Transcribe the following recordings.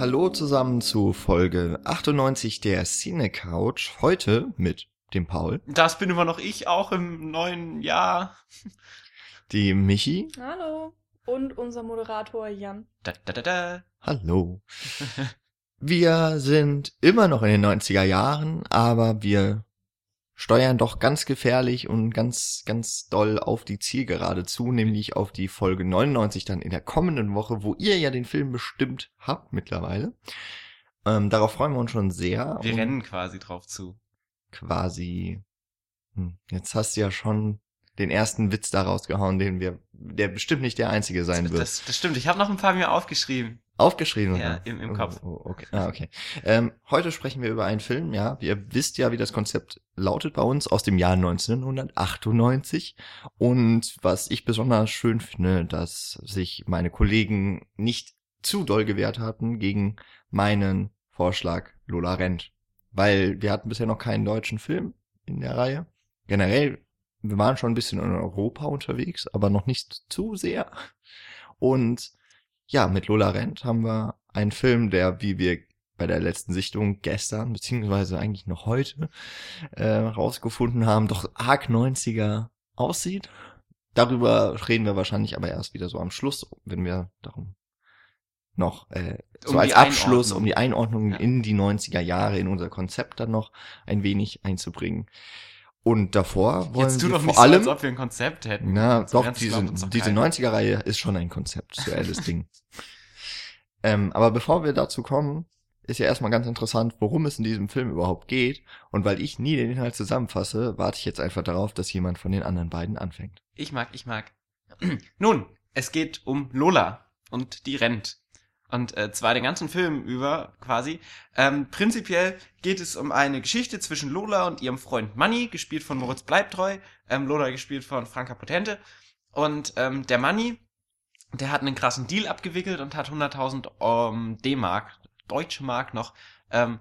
Hallo zusammen zu Folge 98 der Cine Couch. Heute mit dem Paul, Das bin immer noch ich, auch im neuen Jahr. die Michi. Hallo. Und unser Moderator Jan. Da, da, da, da. Hallo. Wir sind immer noch in den 90er Jahren, aber wir steuern doch ganz gefährlich und ganz, ganz doll auf die Zielgerade zu, nämlich auf die Folge 99 dann in der kommenden Woche, wo ihr ja den Film bestimmt habt mittlerweile. Ähm, darauf freuen wir uns schon sehr. Wir rennen quasi drauf zu. quasi. Hm, jetzt hast du ja schon den ersten Witz da rausgehauen, den wir, der bestimmt nicht der einzige sein wird. Das, das stimmt, ich habe noch ein paar mir aufgeschrieben. Aufgeschrieben, Ja, oder? im- im Oh, Kopf. Oh, okay. Ah, okay. Ähm, heute sprechen wir über einen Film, ja. Ihr wisst ja, wie das Konzept lautet bei uns aus dem Jahr 1998. Und was ich besonders schön finde, dass sich meine Kollegen nicht zu doll gewehrt hatten gegen meinen Vorschlag Lola rennt. Weil wir hatten bisher noch keinen deutschen Film in der Reihe. Generell, wir waren schon ein bisschen in Europa unterwegs, aber noch nicht zu sehr. Und ja, mit Lola Rent haben wir einen Film, der, wie wir bei der letzten Sichtung gestern, beziehungsweise eigentlich noch heute, äh, rausgefunden haben, doch arg 90er aussieht. Darüber reden wir wahrscheinlich aber erst wieder so am Schluss, wenn wir darum noch äh, so Um als Abschluss, Einordnung. um die Einordnung Ja. in die 90er Jahre, in unser Konzept dann noch ein wenig einzubringen. Und davor wollen Jetzt tu doch vor nicht allem so, als ob wir ein Konzept hätten. na, So doch, diese, uns doch diese keiner. 90er-Reihe ist schon ein konzeptuelles Ding. Ähm, aber bevor wir dazu kommen, ist ja erstmal ganz interessant, worum es in diesem Film überhaupt geht. Und weil ich nie den Inhalt zusammenfasse, warte ich jetzt einfach darauf, dass jemand von den anderen beiden anfängt. Ich mag, ich mag. Nun, es geht um Lola und die rennt. Und äh, zwar den ganzen Film über quasi. Ähm, prinzipiell geht es um eine Geschichte zwischen Lola und ihrem Freund Manny, gespielt von Moritz Bleibtreu, ähm, Lola gespielt von Franka Potente. Und ähm, der Manny, der hat einen krassen Deal abgewickelt und hat 100.000 ähm, D-Mark, deutsche Mark noch, ähm,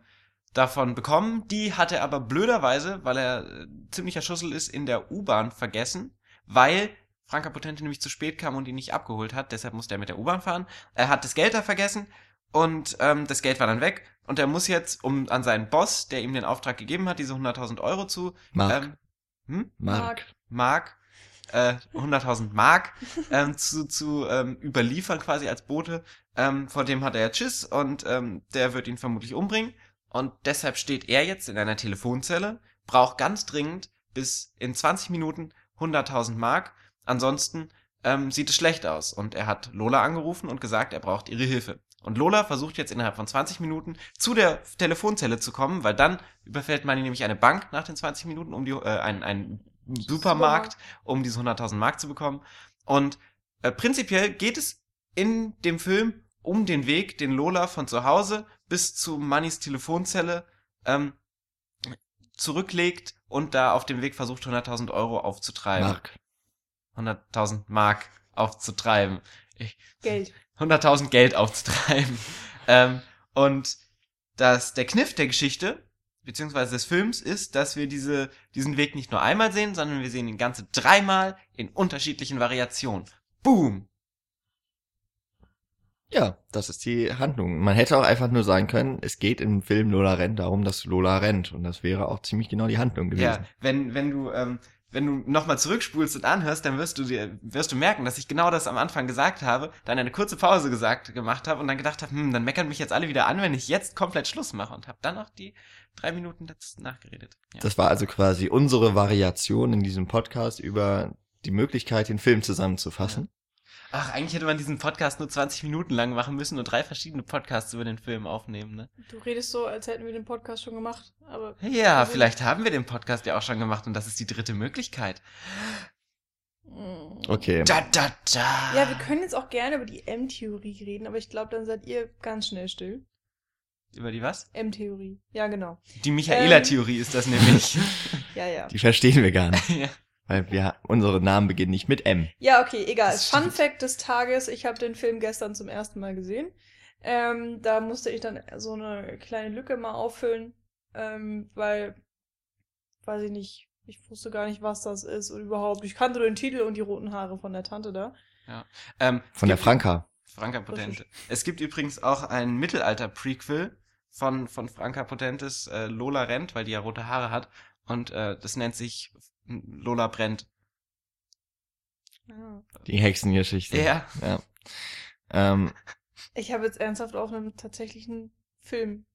davon bekommen. Die hat er aber blöderweise, weil er äh, ziemlicher Schussel ist, in der U-Bahn vergessen, weil Franka Potente nämlich zu spät kam und ihn nicht abgeholt hat. Deshalb musste er mit der U-Bahn fahren. Er hat das Geld da vergessen und ähm, das Geld war dann weg. Und er muss jetzt, um an seinen Boss, der ihm den Auftrag gegeben hat, diese 100.000 Euro zu Mark. ähm, hm? Mark. Mark, äh, 100.000 Mark ähm, zu, zu ähm, überliefern quasi als Bote. Ähm, vor dem hat er ja Tschüss und ähm, der wird ihn vermutlich umbringen. Und deshalb steht er jetzt in einer Telefonzelle, braucht ganz dringend bis in 20 Minuten 100.000 Mark. Ansonsten ähm, sieht es schlecht aus. Und er hat Lola angerufen und gesagt, er braucht ihre Hilfe. Und Lola versucht jetzt innerhalb von 20 Minuten zu der Telefonzelle zu kommen, weil dann überfällt Manny nämlich eine Bank nach den 20 Minuten, um die, äh, einen, einen Supermarkt, um diese 100.000 Mark zu bekommen. Und äh, prinzipiell geht es in dem Film um den Weg, den Lola von zu Hause bis zu Mannys Telefonzelle ähm, zurücklegt und da auf dem Weg versucht, 100.000 Euro aufzutreiben. Mark. 100.000 Mark aufzutreiben. Ich, Geld. 100.000 Geld aufzutreiben. ähm, und das, der Kniff der Geschichte, beziehungsweise des Films, ist, dass wir diese, diesen Weg nicht nur einmal sehen, sondern wir sehen ihn ganze dreimal in unterschiedlichen Variationen. Boom! Ja, das ist die Handlung. Man hätte auch einfach nur sagen können, es geht im Film Lola rennt darum, dass Lola rennt. Und das wäre auch ziemlich genau die Handlung gewesen. Ja, wenn, wenn du, ähm, wenn du nochmal zurückspulst und anhörst, dann wirst du dir, wirst du merken, dass ich genau das am Anfang gesagt habe, dann eine kurze Pause gesagt, gemacht habe und dann gedacht habe, hm, dann meckern mich jetzt alle wieder an, wenn ich jetzt komplett Schluss mache und habe dann noch die drei Minuten nachgeredet. Ja. Das war also quasi unsere Variation in diesem Podcast über die Möglichkeit, den Film zusammenzufassen. Ach, eigentlich hätte man diesen Podcast nur 20 Minuten lang machen müssen und drei verschiedene Podcasts über den Film aufnehmen, ne? Du redest so, als hätten wir den Podcast schon gemacht, aber Ja, Also- vielleicht haben wir den Podcast ja auch schon gemacht und das ist die dritte Möglichkeit. Mm. Okay. Da, da, da. Ja, wir können jetzt auch gerne über die M-Theorie reden, aber ich glaube, dann seid ihr ganz schnell still. Über die was? M-Theorie. Ja, genau. Die Michaela-Theorie ist das nämlich. Ja, ja. Die verstehen wir gar nicht. ja. Weil wir, unsere Namen beginnen nicht mit M. Ja, okay, egal. Das Fun stimmt. Fact des Tages, ich habe den Film gestern zum ersten Mal gesehen. Ähm, da musste ich dann so eine kleine Lücke mal auffüllen, ähm, weil, weiß ich nicht, ich wusste gar nicht, was das ist und überhaupt. Ich kannte den Titel und die roten Haare von der Tante da. Ähm, Von der Franka. Franka Potente. Es gibt übrigens auch ein Mittelalter-Prequel von, von Franka Potentes äh, Lola rennt, weil die ja rote Haare hat. Und äh, das nennt sich Lola brennt. Ah. Die Hexengeschichte. Ja. ja. Ähm, Ich habe jetzt ernsthaft auf einen tatsächlichen Film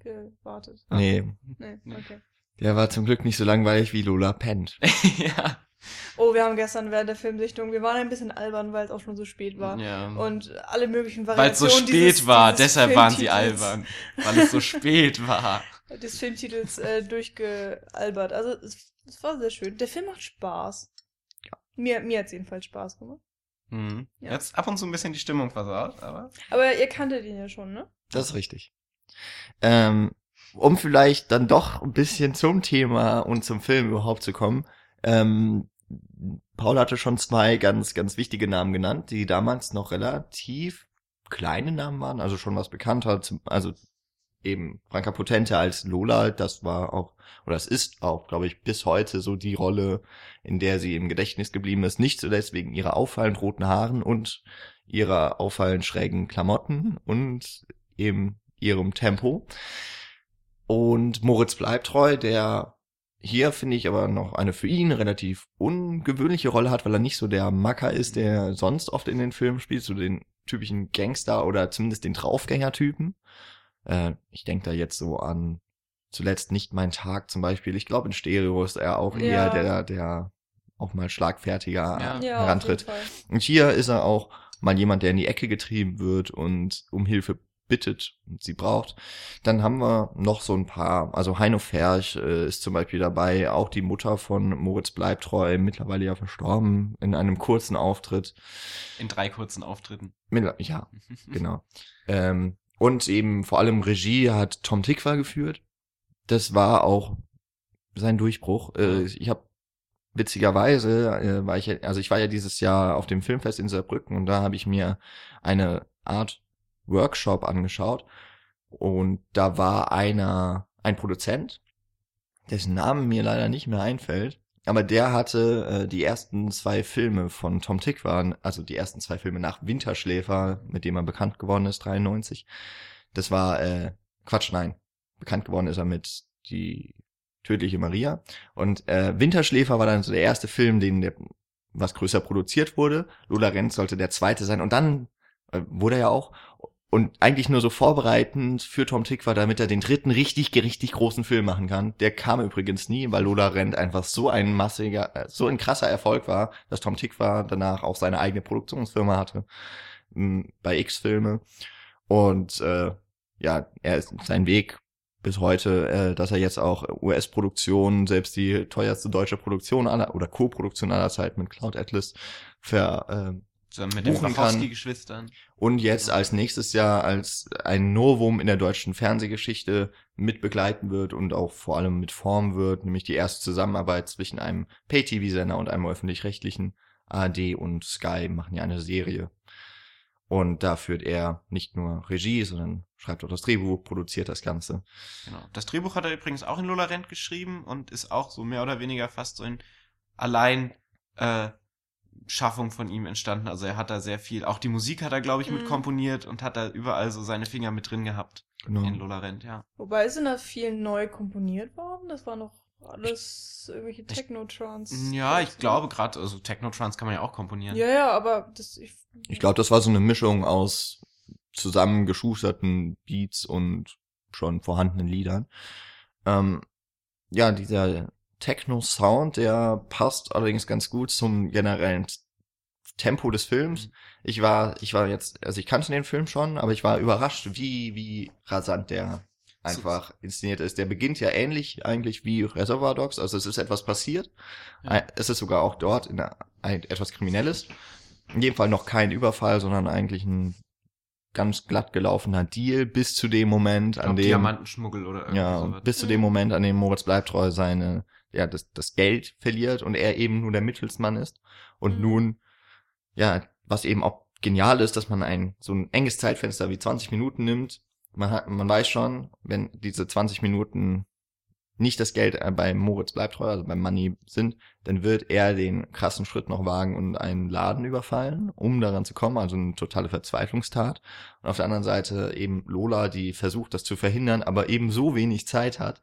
gewartet. nee, Nee, Nee. okay. der war zum Glück nicht so langweilig wie Lola pennt. ja. Oh, wir haben gestern während der Filmsichtung, wir waren ein bisschen albern, weil es auch schon so spät war. ja. Und alle möglichen Weil es so Variationen spät dieses, war, dieses deshalb waren sie Filmtitels- albern. Weil es so spät war. Des Filmtitels äh, durchgealbert. Also es, es war sehr schön. Der Film macht Spaß. Ja. Mir, mir hat's jedenfalls Spaß gemacht. Mhm. Ja. Jetzt ab und zu ein bisschen die Stimmung versaut, aber. Aber ihr kanntet ihn ja schon, ne? Das ist richtig. Ähm, um vielleicht dann doch ein bisschen zum Thema und zum Film überhaupt zu kommen. Ähm, Paul hatte schon zwei ganz, ganz wichtige Namen genannt, die damals noch relativ kleine Namen waren, also schon was bekannter. Also eben Franka Potente als Lola, das war auch, oder es ist auch, glaube ich, bis heute so die Rolle, in der sie im Gedächtnis geblieben ist. Nicht zuletzt wegen ihrer auffallend roten Haaren und ihrer auffallend schrägen Klamotten und eben ihrem Tempo. Und Moritz bleibt treu, der hier finde ich aber noch eine für ihn relativ ungewöhnliche Rolle hat, weil er nicht so der Macker ist, der sonst oft in den Filmen spielt, so den typischen Gangster oder zumindest den Draufgänger-Typen. Äh, ich denke da jetzt so an zuletzt nicht mein Tag zum Beispiel. Ich glaube in Stereo ist er auch eher Ja. der, der auch mal schlagfertiger Ja. Ja, herantritt. Fall. Und hier ist er auch mal jemand, der in die Ecke getrieben wird und um Hilfe bittet und sie braucht. Dann haben wir noch so ein paar, also Heino Ferch äh, ist zum Beispiel dabei, auch die Mutter von Moritz Bleibtreu, mittlerweile ja verstorben, in einem kurzen Auftritt. In drei kurzen Auftritten. Ja, genau. ähm, und eben vor allem Regie hat Tom Tikva geführt. Das war auch sein Durchbruch. Äh, ich habe witzigerweise äh, war ich also ich war ja dieses Jahr auf dem Filmfest in Saarbrücken und da habe ich mir eine Art Workshop angeschaut und da war einer ein Produzent, dessen Namen mir leider nicht mehr einfällt, aber der hatte äh, die ersten zwei Filme von Tom Tikva, also die ersten zwei Filme nach Winterschläfer, mit dem er bekannt geworden ist, 93. Das war äh, Quatsch, nein. Bekannt geworden ist er mit die tödliche Maria. Und äh, Winterschläfer war dann so der erste Film, den der was größer produziert wurde. Lola Renz sollte der zweite sein. Und dann äh, wurde er ja auch. Und eigentlich nur so vorbereitend für Tom Tikva, damit er den dritten richtig, richtig großen Film machen kann. Der kam übrigens nie, weil Lola Rent einfach so ein massiger, äh, so ein krasser Erfolg war, dass Tom Tikva danach auch seine eigene Produktionsfirma hatte m, bei X-Filme. Und äh, ja, er ist sein Weg bis heute, äh, dass er jetzt auch US-Produktionen, selbst die teuerste deutsche Produktion aller oder Co-Produktion aller Zeit mit Cloud Atlas ver, äh, Zusammen mit den buchen. Wachowski-Geschwistern. und jetzt als nächstes Jahr als ein Novum in der deutschen Fernsehgeschichte mit begleiten wird und auch vor allem mit formen wird, nämlich die erste Zusammenarbeit zwischen einem Pay-TV-Sender und einem öffentlich-rechtlichen ARD und Sky machen ja eine Serie. Und da führt er nicht nur Regie, sondern schreibt auch das Drehbuch, produziert das Ganze. Genau. Das Drehbuch hat er übrigens auch in Lola Rent geschrieben und ist auch so mehr oder weniger fast so in allein äh, Schaffung von ihm entstanden. Also er hat da sehr viel, auch die Musik hat er, glaube ich, mit Mhm. komponiert und hat da überall so seine Finger mit drin gehabt in Genau. Lola Rent, ja. Wobei sind da viel neu komponiert worden? Das war noch alles irgendwelche Techno-Trance. Ja, ich glaube gerade, also Technotrance kann man ja auch komponieren. Ja, ja, aber das. Ich, Ich glaube, das war so eine Mischung aus zusammengeschusterten Beats und schon vorhandenen Liedern. Ähm, ja, dieser Techno-Sound, der passt allerdings ganz gut zum generellen Tempo des Films. Mhm. Ich war, ich war jetzt, also ich kannte den Film schon, aber ich war überrascht, wie, wie rasant der einfach inszeniert ist. Der beginnt ja ähnlich eigentlich wie Reservoir Dogs, also es ist etwas passiert. Ja. Ein- Es ist sogar auch dort in der, ein, etwas Kriminelles. In jedem Fall noch kein Überfall, sondern eigentlich ein ganz glatt gelaufener Deal bis zu dem Moment, Ich an glaub, dem Diamantenschmuggel oder irgendwie ja, sowas. bis zu dem Moment, an dem Moritz Bleibtreu seine, ja, das, das Geld verliert und er eben nur der Mittelsmann ist. Und Mhm. nun, ja, was eben auch genial ist, dass man ein, so ein enges Zeitfenster wie 20 Minuten nimmt. Man hat, man weiß schon, wenn diese 20 Minuten nicht das Geld äh, bei Moritz bleibt treu, also beim Money sind, dann wird er den krassen Schritt noch wagen und einen Laden überfallen, um daran zu kommen, also eine totale Verzweiflungstat. Und auf der anderen Seite eben Lola, die versucht, das zu verhindern, aber eben so wenig Zeit hat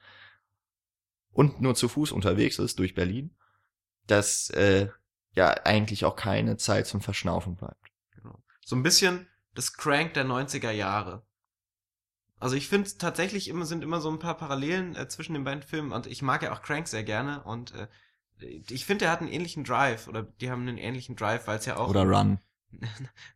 und nur zu Fuß unterwegs ist durch Berlin, dass äh, ja eigentlich auch keine Zeit zum Verschnaufen bleibt. Genau. So ein bisschen das Crank der 90er Jahre. Also ich finde tatsächlich immer sind immer so ein paar Parallelen äh, zwischen den beiden Filmen und ich mag ja auch Crank sehr gerne und äh, ich finde, er hat einen ähnlichen Drive oder die haben einen ähnlichen Drive, weil es ja auch Oder Run.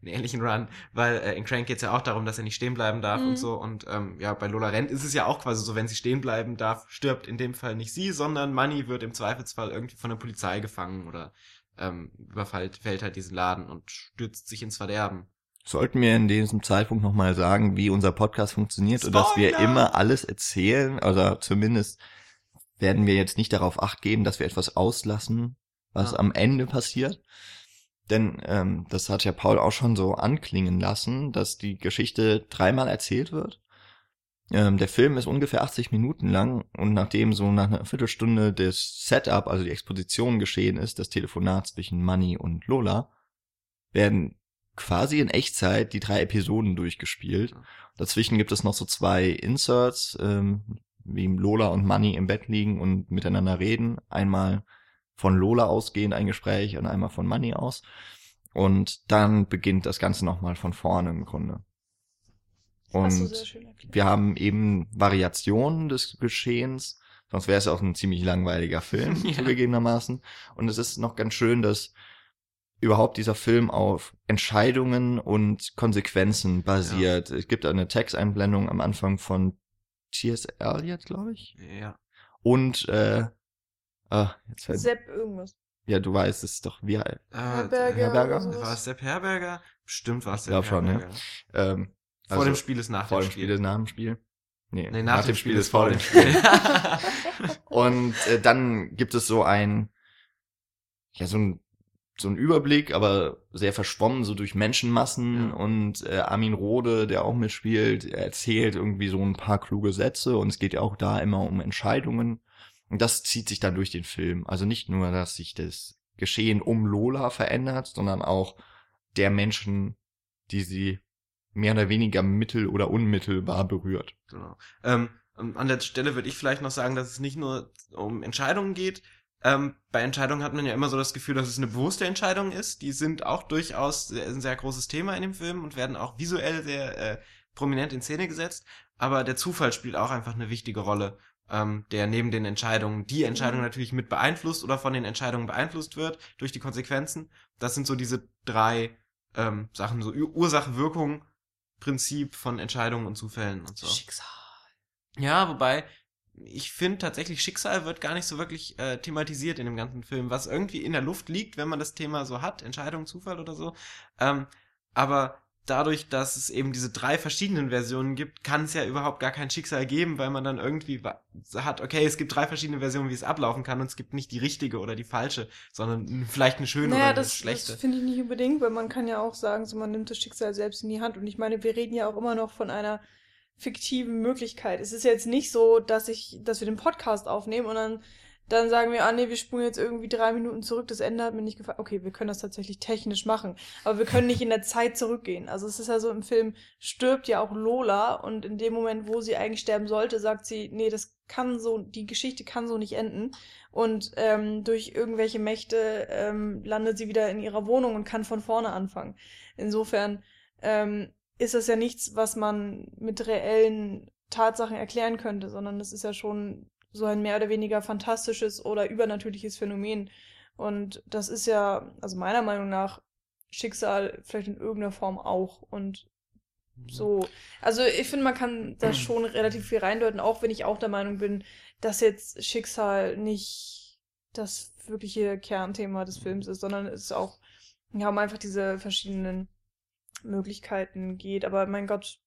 Einen ähnlichen Run, weil äh, in Crank geht es ja auch darum, dass er nicht stehen bleiben darf Mhm. und so und ähm, ja, bei Lola Rent ist es ja auch quasi so, wenn sie stehen bleiben darf, stirbt in dem Fall nicht sie, sondern Money wird im Zweifelsfall irgendwie von der Polizei gefangen oder ähm, überfällt fällt halt diesen Laden und stürzt sich ins Verderben. Sollten wir in diesem Zeitpunkt nochmal sagen, wie unser Podcast funktioniert und dass wir Spoiler! immer alles erzählen, also zumindest werden wir jetzt nicht darauf acht geben, dass wir etwas auslassen, was Ja. am Ende passiert. Denn ähm, das hat ja Paul auch schon so anklingen lassen, dass die Geschichte dreimal erzählt wird. Ähm, der Film ist ungefähr 80 Minuten lang und nachdem so nach einer Viertelstunde das Setup, also die Exposition geschehen ist, das Telefonat zwischen Manny und Lola, werden quasi in Echtzeit die drei Episoden durchgespielt. Dazwischen gibt es noch so zwei Inserts, ähm, wie Lola und Manny im Bett liegen und miteinander reden. Einmal von Lola ausgehend ein Gespräch und einmal von Manny aus. Und dann beginnt das Ganze nochmal von vorne im Grunde. Und wir haben eben Variationen des Geschehens, sonst wäre es auch ein ziemlich langweiliger Film, Ja. zugegebenermaßen. Und es ist noch ganz schön, dass überhaupt dieser Film auf Entscheidungen und Konsequenzen basiert. Es gibt eine Texteinblendung am Anfang von T.S. Eliot, glaube ich. Ja. Und äh, ah, jetzt fällt, Sepp irgendwas. ja, du weißt es doch, wie Äh, Herberger Herberger? War es Sepp Herberger? Bestimmt war es Sepp glaub schon, ja. Herberger. ähm, Vor also dem Spiel ist nach vor dem dem Spiel. Spiel ist nach dem Spiel. Nee, Nee, nach, dem Spiel ist vor dem Spiel. Spiel. Und äh, dann gibt es so ein, ja, so ein, so ein Überblick, aber sehr verschwommen, so durch Menschenmassen. Ja. Und äh, Armin Rohde, der auch mitspielt, er erzählt irgendwie so ein paar kluge Sätze. Und es geht ja auch da immer um Entscheidungen. Und das zieht sich dann durch den Film. Also nicht nur, dass sich das Geschehen um Lola verändert, sondern auch der Menschen, die sie mehr oder weniger mittel- oder unmittelbar berührt. Genau. Ähm, ähm, an der Stelle würde ich vielleicht noch sagen, dass es nicht nur um Entscheidungen geht. Ähm, bei Entscheidungen hat man ja immer so das Gefühl, dass es eine bewusste Entscheidung ist. Die sind auch durchaus ein sehr großes Thema in dem Film und werden auch visuell sehr äh, prominent in Szene gesetzt. Aber der Zufall spielt auch einfach eine wichtige Rolle, ähm, der neben den Entscheidungen die Entscheidung Mhm. natürlich mit beeinflusst oder von den Entscheidungen beeinflusst wird durch die Konsequenzen. Das sind so diese drei ähm, Sachen, so Ur- Ursache-Wirkung, Prinzip von Entscheidungen und Zufällen und so. Schicksal. Ja, wobei ich finde tatsächlich Schicksal wird gar nicht so wirklich äh, thematisiert in dem ganzen Film, was irgendwie in der Luft liegt, wenn man das Thema so hat, Entscheidung, Zufall oder so. Ähm, aber dadurch, dass es eben diese drei verschiedenen Versionen gibt, kann es ja überhaupt gar kein Schicksal geben, weil man dann irgendwie hat, okay, es gibt drei verschiedene Versionen, wie es ablaufen kann und es gibt nicht die richtige oder die falsche, sondern vielleicht eine schöne Naja, oder eine das, schlechte. das finde ich nicht unbedingt, weil man kann ja auch sagen, so man nimmt das Schicksal selbst in die Hand. Und ich meine, wir reden ja auch immer noch von einer fiktiven Möglichkeit. Es ist jetzt nicht so, dass ich, dass wir den Podcast aufnehmen und dann, dann sagen wir, ah nee, wir spulen jetzt irgendwie drei Minuten zurück, das Ende hat mir nicht gefallen. Okay, wir können das tatsächlich technisch machen, aber wir können nicht in der Zeit zurückgehen. Also es ist ja so, im Film stirbt ja auch Lola und in dem Moment, wo sie eigentlich sterben sollte, sagt sie, nee, das kann so, die Geschichte kann so nicht enden. Und ähm, durch irgendwelche Mächte ähm, landet sie wieder in ihrer Wohnung und kann von vorne anfangen. Insofern ähm, ist das ja nichts, was man mit reellen Tatsachen erklären könnte, sondern das ist ja schon so ein mehr oder weniger fantastisches oder übernatürliches Phänomen. Und das ist ja, also meiner Meinung nach, Schicksal vielleicht in irgendeiner Form auch. Und so. Also ich finde, man kann da schon relativ viel reindeuten, auch wenn ich auch der Meinung bin, dass jetzt Schicksal nicht das wirkliche Kernthema des Films ist, sondern es ist auch, ja, um einfach diese verschiedenen Möglichkeiten geht. Aber mein Gott,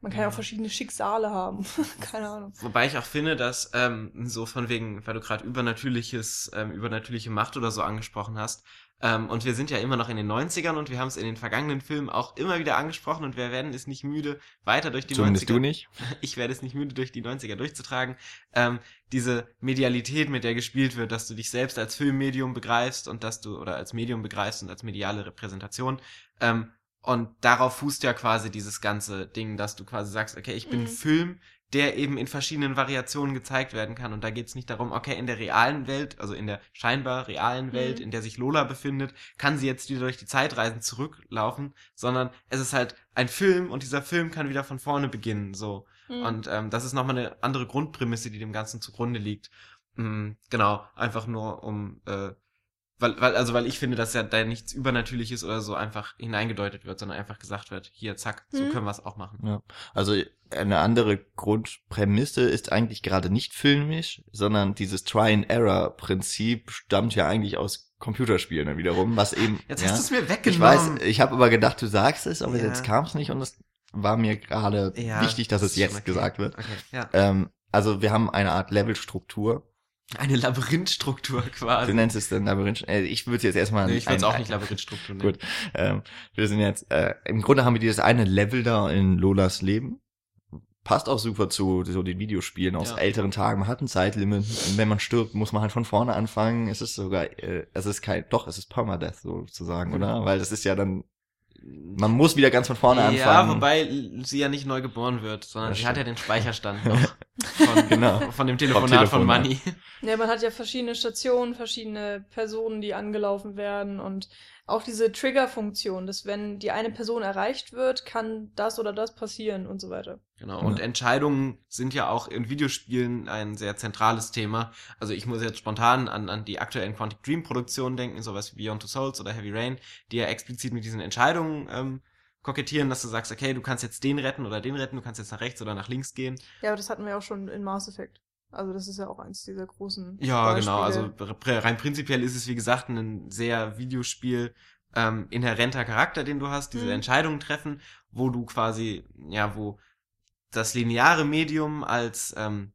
man kann ja Ja. auch verschiedene Schicksale haben. Keine Ahnung. Wobei ich auch finde, dass ähm, so von wegen, weil du gerade übernatürliches, ähm, übernatürliche Macht oder so angesprochen hast, Ähm, und wir sind ja immer noch in den 90ern und wir haben es in den vergangenen Filmen auch immer wieder angesprochen und wir werden es nicht müde, weiter durch die Zumindest 90er. du nicht. Ich werde es nicht müde, durch die 90er durchzutragen. Ähm, diese Medialität, mit der gespielt wird, dass du dich selbst als Filmmedium begreifst und dass du, oder als Medium begreifst und als mediale Repräsentation. Ähm, und darauf fußt ja quasi dieses ganze Ding, dass du quasi sagst, okay, ich bin Mhm. ein Film, der eben in verschiedenen Variationen gezeigt werden kann. Und da geht's nicht darum, okay, in der realen Welt, also in der scheinbar realen Welt, Mhm. in der sich Lola befindet, kann sie jetzt wieder durch die Zeit reisen, zurücklaufen, sondern es ist halt ein Film und dieser Film kann wieder von vorne beginnen, so. Mhm. Und ähm, das ist nochmal eine andere Grundprämisse, die dem Ganzen zugrunde liegt. Mm, genau, einfach nur um, äh, weil, weil, also weil ich finde, dass ja da nichts Übernatürliches oder so einfach hineingedeutet wird, sondern einfach gesagt wird, hier, zack, so Mhm. können wir es auch machen. Ja. Also eine andere Grundprämisse ist eigentlich gerade nicht filmisch, sondern dieses Try-and-Error-Prinzip stammt ja eigentlich aus Computerspielen dann wiederum, was eben. Jetzt ja, hast du es mir ich weggenommen. weiß, ich habe aber gedacht, du sagst es, aber Ja. jetzt kam es nicht und es war mir gerade Ja, wichtig, dass es jetzt okay. gesagt wird. Okay, ja. Ähm, also wir haben eine Art Levelstruktur. Eine Labyrinthstruktur Du quasi. nennst es dann Labyrinth. Äh, ich würde jetzt erstmal. Nee, ich würde es auch nicht Labyrinthstruktur nennen. Gut. Ähm, wir sind jetzt, äh, im Grunde haben wir dieses eine Level da in Lolas Leben. Passt auch super zu so den Videospielen aus Ja. älteren Tagen. Man hat ein Zeitlimit. Wenn man stirbt, muss man halt von vorne anfangen. Es ist sogar, äh, es ist kein, doch, es ist Permadeath sozusagen, oder? Weil das ist ja dann, man muss wieder ganz von vorne Ja, anfangen. wobei sie ja nicht neu geboren wird, sondern Das sie hat ja den Speicherstand noch von, Genau. von dem Telefonat von Telefon, ja. Money. Ja, man hat ja verschiedene Stationen, verschiedene Personen, die angelaufen werden und auch diese Trigger-Funktion, dass wenn die eine Person erreicht wird, kann das oder das passieren und so weiter. Genau, und Ja. Entscheidungen sind ja auch in Videospielen ein sehr zentrales Thema. Also ich muss jetzt spontan an, an die aktuellen Quantic Dream Produktionen denken, sowas wie Beyond Two Souls oder Heavy Rain, die ja explizit mit diesen Entscheidungen ähm, kokettieren, dass du sagst, okay, du kannst jetzt den retten oder den retten, du kannst jetzt nach rechts oder nach links gehen. Ja, aber das hatten wir auch schon in Mass Effect. Also das ist ja auch eins dieser großen Ja, Beispiele. genau. Also rein prinzipiell ist es, wie gesagt, ein sehr Videospiel ähm, inhärenter Charakter, den du hast, diese Mhm. Entscheidungen treffen, wo du quasi, ja, wo das lineare Medium als ähm,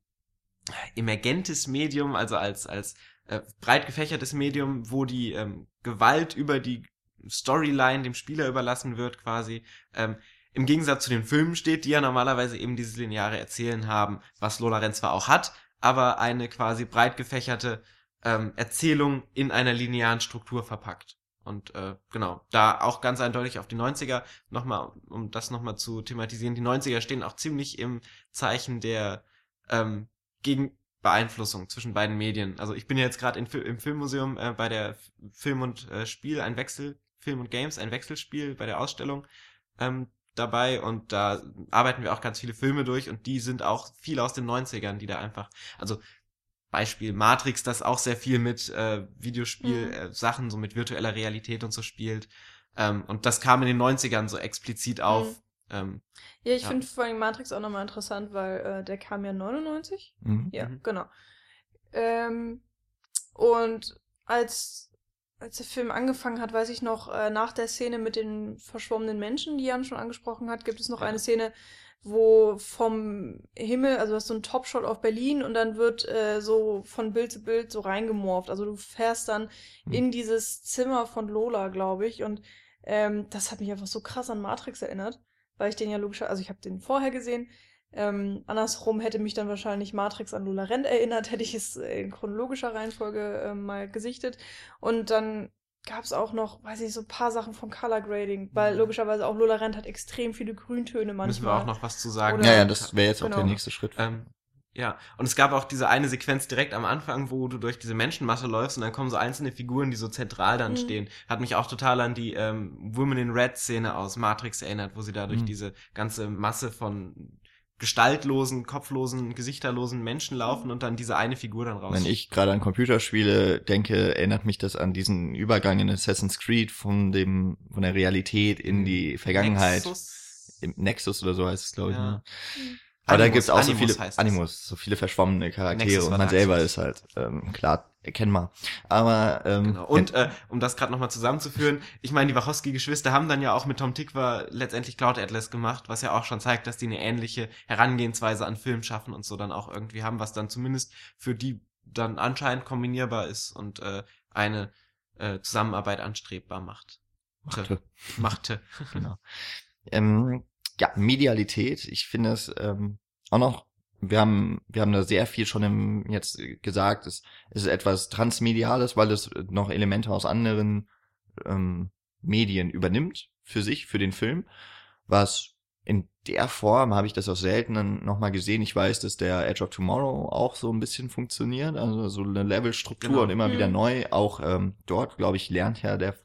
emergentes Medium, also als, als äh, breit gefächertes Medium, wo die ähm, Gewalt über die Storyline dem Spieler überlassen wird, quasi, ähm, im Gegensatz zu den Filmen steht, die ja normalerweise eben dieses lineare Erzählen haben, was Lola Ren zwar auch hat, aber eine quasi breit gefächerte ähm, Erzählung in einer linearen Struktur verpackt. Und äh, genau, da auch ganz eindeutig auf die 90er, nochmal, um das nochmal zu thematisieren, die 90er stehen auch ziemlich im Zeichen der ähm, Gegenbeeinflussung zwischen beiden Medien. Also ich bin ja jetzt gerade im Filmmuseum äh, bei der Film und äh, Spiel, ein Wechsel, Film und Games, ein Wechselspiel bei der Ausstellung ähm, dabei und da arbeiten wir auch ganz viele Filme durch und die sind auch viel aus den 90ern, die da einfach, also Beispiel Matrix, das auch sehr viel mit äh, Videospiel Mhm. äh, Sachen, so mit virtueller Realität und so spielt. Ähm, und das kam in den 90ern so explizit auf. Mhm. Ähm, Ja, ich Ja. finde vor allem Matrix auch nochmal interessant, weil äh, der kam ja 99. Mhm. Ja, Mhm. genau. Ähm, und als, als der Film angefangen hat, weiß ich noch, äh, nach der Szene mit den verschwommenen Menschen, die Jan schon angesprochen hat, gibt es noch Ja. eine Szene, wo vom Himmel, also du hast so einen Topshot auf Berlin und dann wird äh, so von Bild zu Bild so reingemorpht. Also du fährst dann Mhm. in dieses Zimmer von Lola, glaube ich. Und ähm, das hat mich einfach so krass an Matrix erinnert, weil ich den ja logisch, also ich habe den vorher gesehen. Ähm, andersrum hätte mich dann wahrscheinlich Matrix an Lola Rent erinnert, hätte ich es in chronologischer Reihenfolge ähm, mal gesichtet. Und dann gab es auch noch, weiß ich, so ein paar Sachen vom Color Grading, weil Mhm. logischerweise auch Lola Rent hat extrem viele Grüntöne manchmal. müssen wir auch noch was zu sagen. Oder- Ja, ja, das wäre jetzt auch Genau. der nächste Schritt. Ähm, ja, und es gab auch diese eine Sequenz direkt am Anfang, wo du durch diese Menschenmasse läufst und dann kommen so einzelne Figuren, die so zentral dann Mhm. stehen. Hat mich auch total an die ähm, Women in Red Szene aus Matrix erinnert, wo sie da durch Mhm. diese ganze Masse von gestaltlosen, kopflosen, gesichterlosen Menschen laufen und dann diese eine Figur dann raus. Wenn ich gerade an Computerspiele denke, erinnert mich das an diesen Übergang in Assassin's Creed von dem, von der Realität in die Vergangenheit. Nexus? Im Nexus oder so heißt es, glaube ich. Ja. Ne? Aber da gibt's auch so Animus viele heißt es. Animus, so viele verschwommene Charaktere Nexus und man selber ist halt ähm, klar erkennbar. Aber ähm, Genau. Und äh, um das gerade nochmal zusammenzuführen, ich meine, die Wachowski-Geschwister haben dann ja auch mit Tom Tikva letztendlich Cloud Atlas gemacht, was ja auch schon zeigt, dass die eine ähnliche Herangehensweise an Film schaffen und so dann auch irgendwie haben, was dann zumindest für die dann anscheinend kombinierbar ist und äh, eine äh, Zusammenarbeit anstrebbar macht. Machte. Machte. genau. Ähm, ja, Medialität. Ich finde es ähm, auch noch, wir haben, wir haben da sehr viel schon im, jetzt gesagt, es, es ist etwas Transmediales, weil es noch Elemente aus anderen ähm, Medien übernimmt für sich, für den Film, was in der Form habe ich das auch selten nochmal gesehen. Ich weiß, dass der Edge of Tomorrow auch so ein bisschen funktioniert, also so eine Levelstruktur Genau. und immer Mhm. wieder neu. Auch ähm, dort, glaube ich, lernt ja der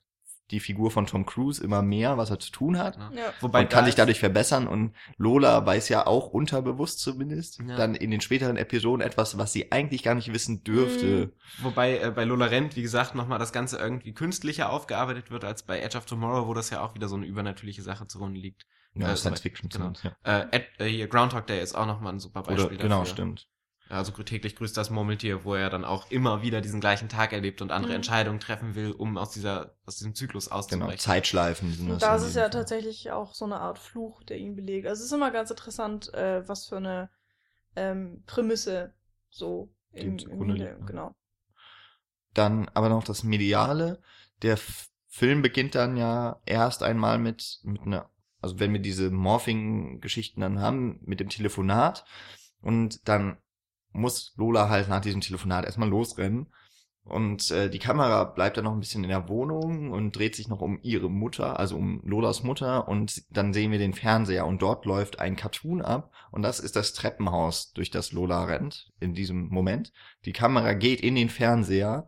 die Figur von Tom Cruise immer mehr, was er zu tun hat. Ja. Wobei und kann sich dadurch verbessern und Lola weiß ja auch unterbewusst zumindest Ja. dann in den späteren Episoden etwas, was sie eigentlich gar nicht wissen dürfte. Wobei äh, bei Lola Rent, wie gesagt, nochmal das Ganze irgendwie künstlicher aufgearbeitet wird als bei Edge of Tomorrow, wo das ja auch wieder so eine übernatürliche Sache zugrunde liegt. Ja, Äh, Science Fiction genau. zumindest, ja. Äh, Ed, äh, hier Groundhog Day ist auch nochmal ein super Beispiel Oder, genau, dafür. stimmt. Also täglich grüßt das Murmeltier, wo er dann auch immer wieder diesen gleichen Tag erlebt und andere Mhm. Entscheidungen treffen will, um aus dieser, aus diesem Zyklus Genau, auszubrechen. Zeitschleifen sind Und das. das ist ja Fall. tatsächlich auch so eine Art Fluch, der ihn belegt. Also es ist immer ganz interessant, äh, was für eine ähm, Prämisse so im, im liegt, ne? genau. Dann aber noch das Mediale. Der F Film beginnt dann ja erst einmal mit, mit einer, also wenn wir diese Morphing-Geschichten dann haben, mit dem Telefonat. Und dann muss Lola halt nach diesem Telefonat erstmal losrennen. Und äh, die Kamera bleibt dann noch ein bisschen in der Wohnung und dreht sich noch um ihre Mutter, also um Lolas Mutter. Und dann sehen wir den Fernseher und dort läuft ein Cartoon ab. Und das ist das Treppenhaus, durch das Lola rennt in diesem Moment. Die Kamera geht in den Fernseher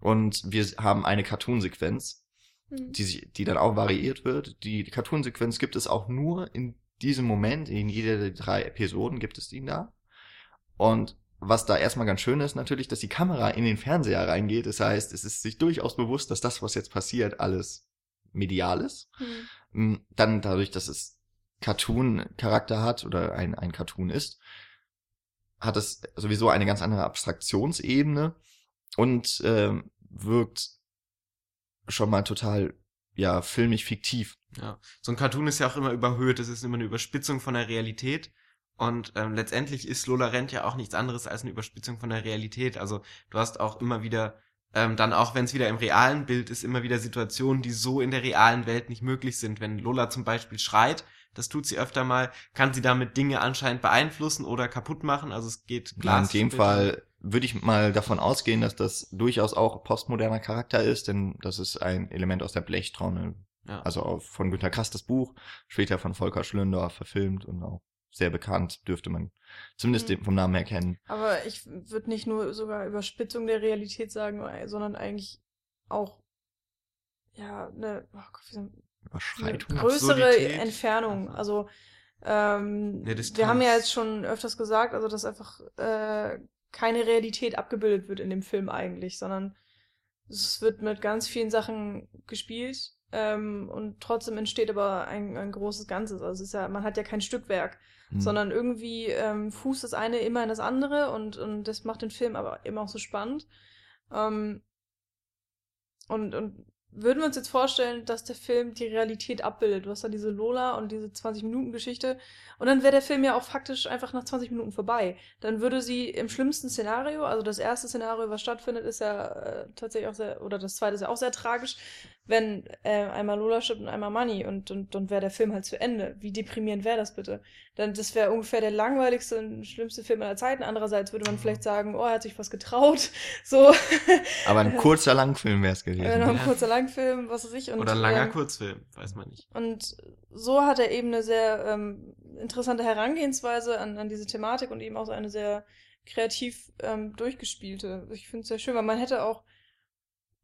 und wir haben eine Cartoon-Sequenz, Mhm. die, sich, die dann auch variiert wird. Die Cartoon-Sequenz gibt es auch nur in diesem Moment, in jeder der drei Episoden gibt es ihn da. Und was da erstmal ganz schön ist, natürlich, dass die Kamera in den Fernseher reingeht. Das heißt, es ist sich durchaus bewusst, dass das, was jetzt passiert, alles medial ist. Mhm. Dann dadurch, dass es Cartoon-Charakter hat oder ein, ein Cartoon ist, hat es sowieso eine ganz andere Abstraktionsebene und ähm, wirkt schon mal total, ja, filmig fiktiv. Ja. So ein Cartoon ist ja auch immer überhöht, es ist immer eine Überspitzung von der Realität. Und ähm, letztendlich ist Lola Rent ja auch nichts anderes als eine Überspitzung von der Realität. Also du hast auch immer wieder, ähm, dann auch wenn es wieder im realen Bild ist, immer wieder Situationen, die so in der realen Welt nicht möglich sind. Wenn Lola zum Beispiel schreit, das tut sie öfter mal, kann sie damit Dinge anscheinend beeinflussen oder kaputt machen. Also es geht Ja, in dem Fall würde ich mal davon ausgehen, dass das durchaus auch postmoderner Charakter ist, denn das ist ein Element aus der Blechtraune. Ja. Also von Günter Krass das Buch, später von Volker Schlöndorff verfilmt und auch sehr bekannt, dürfte man zumindest Mhm. vom Namen her kennen. Aber ich würde nicht nur sogar Überspitzung der Realität sagen, sondern eigentlich auch ja eine, oh Gott, eine Überschreitung. größere Absurdität. Entfernung. Also ähm, Distanz. wir haben ja jetzt schon öfters gesagt, also dass einfach äh, keine Realität abgebildet wird in dem Film eigentlich, sondern es wird mit ganz vielen Sachen gespielt ähm, und trotzdem entsteht aber ein, ein großes Ganzes. Also es ist ja, man hat ja kein Stückwerk, Hm. sondern irgendwie ähm, fußt das eine immer in das andere und, und das macht den Film aber immer auch so spannend. Ähm, und, und würden wir uns jetzt vorstellen, dass der Film die Realität abbildet. Du hast da diese Lola und diese 20-Minuten-Geschichte. Und dann wäre der Film ja auch faktisch einfach nach 20 Minuten vorbei. Dann würde sie im schlimmsten Szenario, also das erste Szenario, was stattfindet, ist ja äh, tatsächlich auch sehr, oder das zweite ist ja auch sehr tragisch, wenn äh, einmal Lola stirbt und einmal Money und, und dann wäre der Film halt zu Ende. Wie deprimierend wäre das bitte? Dann, das wäre ungefähr der langweiligste und schlimmste Film aller Zeiten. Andererseits würde man vielleicht sagen, oh, er hat sich was getraut. So. Aber ein kurzer Langfilm wäre es gewesen. Äh, noch ein Ja. kurzer Langfilm, was weiß ich. Und, Oder ein langer ähm, Kurzfilm, weiß man nicht. und so hat er eben eine sehr ähm, interessante Herangehensweise an, an diese Thematik und eben auch so eine sehr kreativ ähm, durchgespielte. Ich finde es sehr schön, weil man hätte auch,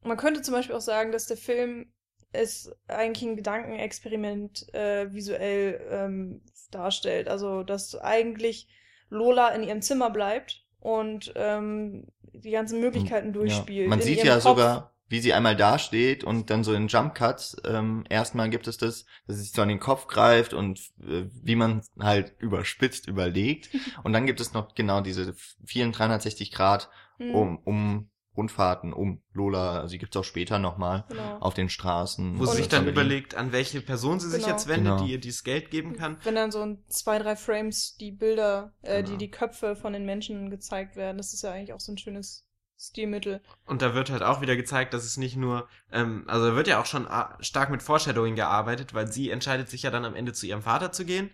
man könnte zum Beispiel auch sagen, dass der Film es eigentlich ein Gedankenexperiment äh, visuell ähm, darstellt. Also, dass eigentlich Lola in ihrem Zimmer bleibt und ähm, die ganzen Möglichkeiten durchspielt. Ja. Man sieht ja Kopf. sogar, wie sie einmal dasteht und dann so in Jump Cuts, ähm, erstmal gibt es das, dass sie sich so an den Kopf greift und äh, wie man halt überspitzt überlegt. und dann gibt es noch genau diese vielen 360 Grad Hm, um, um Rundfahrten um Lola. Sie gibt's auch später nochmal genau. auf den Straßen. Wo sie sich dann Berlin. überlegt, an welche Person sie sich Genau. jetzt wendet, Genau. die ihr dieses Geld geben kann. Wenn dann so in zwei, drei Frames die Bilder, äh, Genau. die, die Köpfe von den Menschen gezeigt werden, das ist ja eigentlich auch so ein schönes Stilmittel. Und da wird halt auch wieder gezeigt, dass es nicht nur, ähm, also da wird ja auch schon a- stark mit Foreshadowing gearbeitet, weil sie entscheidet sich ja dann am Ende zu ihrem Vater zu gehen.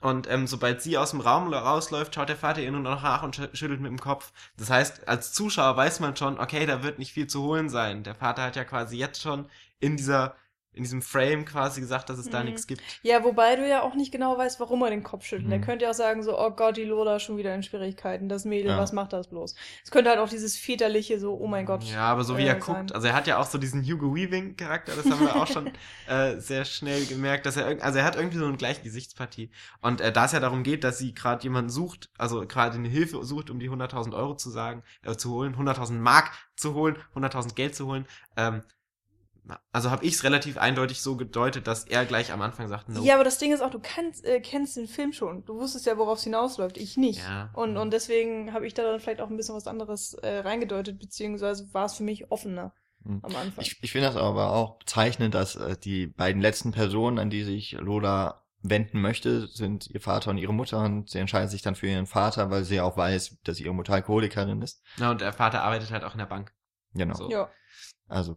Und ähm, sobald sie aus dem Raum rausläuft, schaut der Vater ihr nur noch nach und sch- schüttelt mit dem Kopf. Das heißt, als Zuschauer weiß man schon, okay, da wird nicht viel zu holen sein. Der Vater hat ja quasi jetzt schon in dieser, in diesem Frame quasi gesagt, dass es da Mhm. nichts gibt. Ja, wobei du ja auch nicht genau weißt, warum er den Kopf schüttelt. Mhm. Der könnte ja auch sagen so, oh Gott, die Lola ist schon wieder in Schwierigkeiten. Das Mädel, Ja. was macht das bloß? Es könnte halt auch dieses väterliche so, oh mein Gott. Ja, aber so wie äh, er sein. guckt, also er hat ja auch so diesen Hugo Weaving Charakter, das haben wir auch schon äh, sehr schnell gemerkt, dass er also er hat irgendwie so eine gleiche Gesichtspartie und äh, da es ja darum geht, dass sie gerade jemanden sucht, also gerade eine Hilfe sucht, um die 100.000 Euro zu sagen, äh, zu holen, 100.000 Mark zu holen, 100.000 Geld zu holen, ähm, also habe ich es relativ eindeutig so gedeutet, dass er gleich am Anfang sagt, no. Ja, aber das Ding ist auch, du kannst, äh, kennst den Film schon. Du wusstest ja, worauf es hinausläuft. Ich nicht. Ja. Und, und deswegen habe ich da dann vielleicht auch ein bisschen was anderes äh, reingedeutet, beziehungsweise war es für mich offener Mhm. am Anfang. Ich, ich finde das aber auch bezeichnend, dass äh, die beiden letzten Personen, an die sich Lola wenden möchte, sind ihr Vater und ihre Mutter und sie entscheidet sich dann für ihren Vater, weil sie auch weiß, dass ihre Mutter Alkoholikerin ist. Na, und der Vater arbeitet halt auch in der Bank. Genau. So. ja. Also,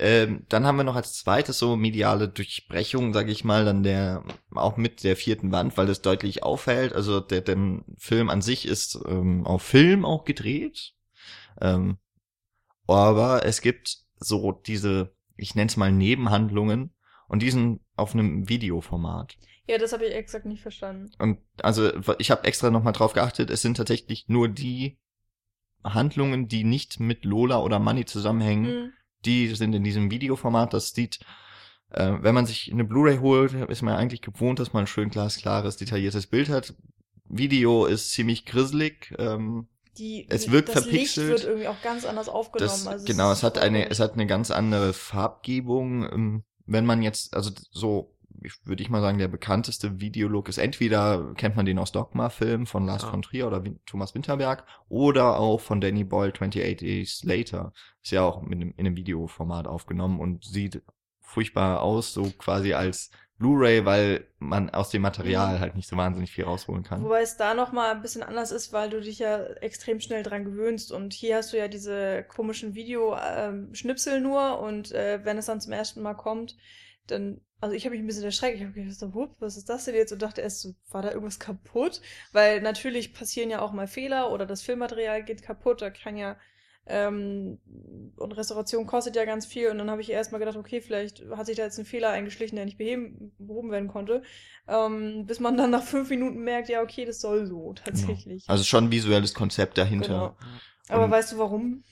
ähm, dann haben wir noch als zweites so mediale Durchbrechung, sage ich mal, dann der auch mit der vierten Wand, weil das deutlich auffällt. Also der, der Film an sich ist ähm, auf Film auch gedreht, ähm, aber es gibt so diese, ich nenne es mal Nebenhandlungen und die sind auf einem Videoformat. Ja, das habe ich exakt nicht verstanden. Und also ich habe extra nochmal drauf geachtet, es sind tatsächlich nur die Handlungen, die nicht mit Lola oder Money zusammenhängen, Mhm. Die sind in diesem Videoformat. Das sieht, äh, wenn man sich eine Blu-ray holt, ist man eigentlich gewohnt, dass man ein schön glasklares, detailliertes Bild hat. Video ist ziemlich grisselig. Ähm, Die, Es wirkt das verpixelt. Licht wird irgendwie auch ganz anders aufgenommen. das, also genau, ist es hat eine, es hat eine ganz andere Farbgebung. Ähm, wenn man jetzt, also so, würde ich mal sagen, der bekannteste Videolook ist entweder kennt man den aus Dogma-Film von Lars Ja. von Trier oder Win Thomas Winterberg oder auch von Danny Boyle 28 Days Later. Ist ja auch mit einem, in einem Videoformat aufgenommen und sieht furchtbar aus, so quasi als Blu-ray, weil man aus dem Material Mhm. halt nicht so wahnsinnig viel rausholen kann. Wobei es da noch mal ein bisschen anders ist, weil du dich ja extrem schnell dran gewöhnst und hier hast du ja diese komischen Videoschnipsel nur und äh, wenn es dann zum ersten Mal kommt, dann, also ich habe mich ein bisschen erschreckt, ich habe gedacht, "Hup, was ist das denn jetzt? Und dachte erst so, war da irgendwas kaputt? Weil natürlich passieren ja auch mal Fehler oder das Filmmaterial geht kaputt, da kann ja ähm, und Restauration kostet ja ganz viel und dann habe ich erstmal gedacht, okay, vielleicht hat sich da jetzt ein Fehler eingeschlichen, der nicht beheben, behoben werden konnte. Ähm, bis man dann nach fünf Minuten merkt, ja, okay, das soll so tatsächlich. Also schon ein visuelles Konzept dahinter. Genau. Aber Und- weißt du warum?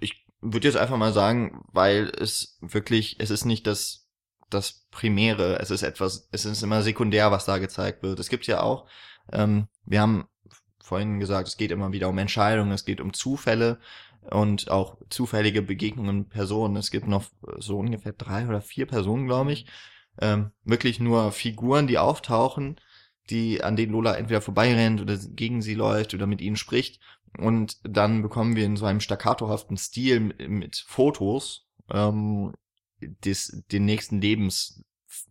ich würde jetzt einfach mal sagen, weil es wirklich, es ist nicht das, das Primäre, es ist etwas, es ist immer sekundär, was da gezeigt wird. Es gibt ja auch, ähm, wir haben vorhin gesagt, es geht immer wieder um Entscheidungen, es geht um Zufälle und auch zufällige Begegnungen Personen. Es gibt noch so ungefähr drei oder vier Personen, glaube ich, ähm, wirklich nur Figuren, die auftauchen, die an denen Lola entweder vorbeirennt oder gegen sie läuft oder mit ihnen spricht. Und dann bekommen wir in so einem staccatohaften Stil mit, mit Fotos ähm, des, den nächsten Lebens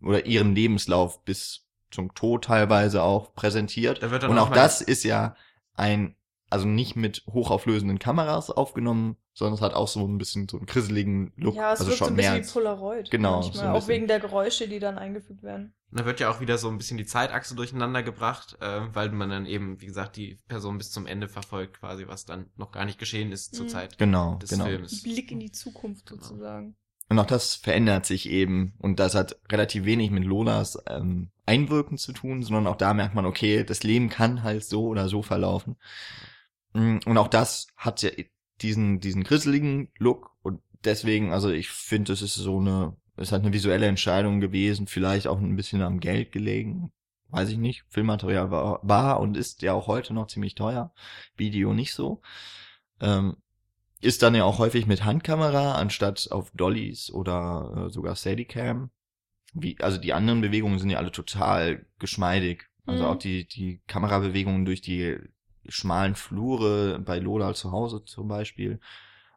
oder ihren Lebenslauf bis zum Tod teilweise auch präsentiert. Da wird dann Und auch auch das ist ja ein, also nicht mit hochauflösenden Kameras aufgenommen, sondern es hat auch so ein bisschen so einen grisseligen Look. ja, es also wirkt so schon ein mehr bisschen wie Polaroid. Genau, Manchmal. so ein auch bisschen. wegen der Geräusche, die dann eingefügt werden. Und da wird ja auch wieder so ein bisschen die Zeitachse durcheinander gebracht, äh, weil man dann eben, wie gesagt, die Person bis zum Ende verfolgt, quasi, was dann noch gar nicht geschehen ist zur Mhm. Zeit genau, des genau. Films. Blick in die Zukunft Genau. sozusagen. Und auch das verändert sich eben. Und das hat relativ wenig mit Lolas ähm, Einwirken zu tun, sondern auch da merkt man, okay, das Leben kann halt so oder so verlaufen. Mm, Und auch das hat ja diesen, diesen grisseligen Look. Und deswegen, also ich finde, es ist so eine, es hat eine visuelle Entscheidung gewesen, vielleicht auch ein bisschen am Geld gelegen. Weiß ich nicht. Filmmaterial war, war und ist ja auch heute noch ziemlich teuer. Video nicht so. Ähm, ist dann ja auch häufig mit Handkamera anstatt auf Dollys oder äh, sogar Steadicam. Wie, also die anderen Bewegungen sind ja alle total geschmeidig. Also Mhm. auch die, die Kamerabewegungen durch die schmalen Flure bei Lola zu Hause zum Beispiel.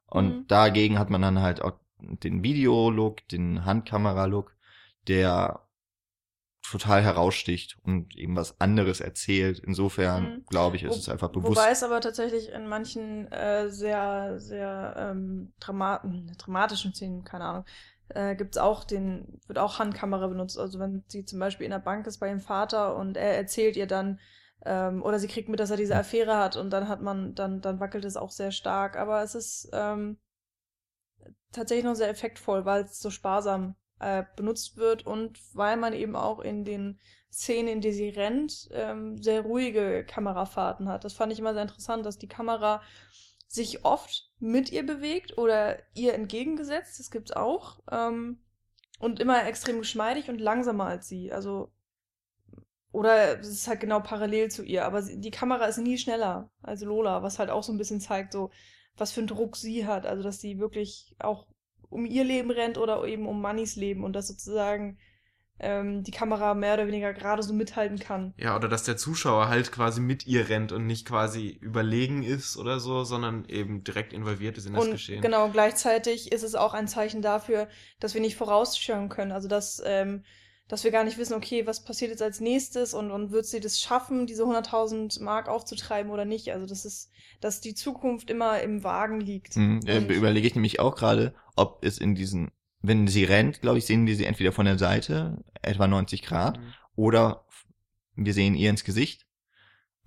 Und Mhm. dagegen hat man dann halt auch den Videolook, den Handkamera-Look, der total heraussticht und eben was anderes erzählt. Insofern, Mhm. glaube ich, ist Wo- es einfach bewusst. Wobei es aber tatsächlich in manchen äh, sehr, sehr ähm, Dramaten, dramatischen Szenen, keine Ahnung, äh, gibt's auch den, wird auch Handkamera benutzt. Also wenn sie zum Beispiel in der Bank ist bei ihrem Vater und er erzählt ihr dann, ähm, oder sie kriegt mit, dass er diese Affäre hat und dann hat man, dann, dann wackelt es auch sehr stark. Aber es ist ähm, tatsächlich noch sehr effektvoll, weil es so sparsam äh, benutzt wird und weil man eben auch in den Szenen, in die sie rennt, ähm, sehr ruhige Kamerafahrten hat. Das fand ich immer sehr interessant, dass die Kamera sich oft mit ihr bewegt oder ihr entgegengesetzt, das gibt's auch, ähm, und immer extrem geschmeidig und langsamer als sie. Also oder es ist halt genau parallel zu ihr, aber die Kamera ist nie schneller als Lola, was halt auch so ein bisschen zeigt, so was für einen Druck sie hat, also dass sie wirklich auch um ihr Leben rennt oder eben um Mannys Leben und dass sozusagen ähm, die Kamera mehr oder weniger gerade so mithalten kann. Ja, oder dass der Zuschauer halt quasi mit ihr rennt und nicht quasi überlegen ist oder so, sondern eben direkt involviert ist in das und Geschehen. genau, gleichzeitig ist es auch ein Zeichen dafür, dass wir nicht vorausschauen können. Also dass, ähm, dass wir gar nicht wissen, okay, was passiert jetzt als nächstes und, und wird sie das schaffen, diese 100.000 Mark aufzutreiben oder nicht. Also das ist, dass die Zukunft immer im Wagen liegt. Hm, äh, überlege ich nämlich auch gerade, ob es in diesen, wenn sie rennt, glaube ich, sehen wir sie entweder von der Seite, etwa 90 Grad, Mhm. oder wir sehen ihr ins Gesicht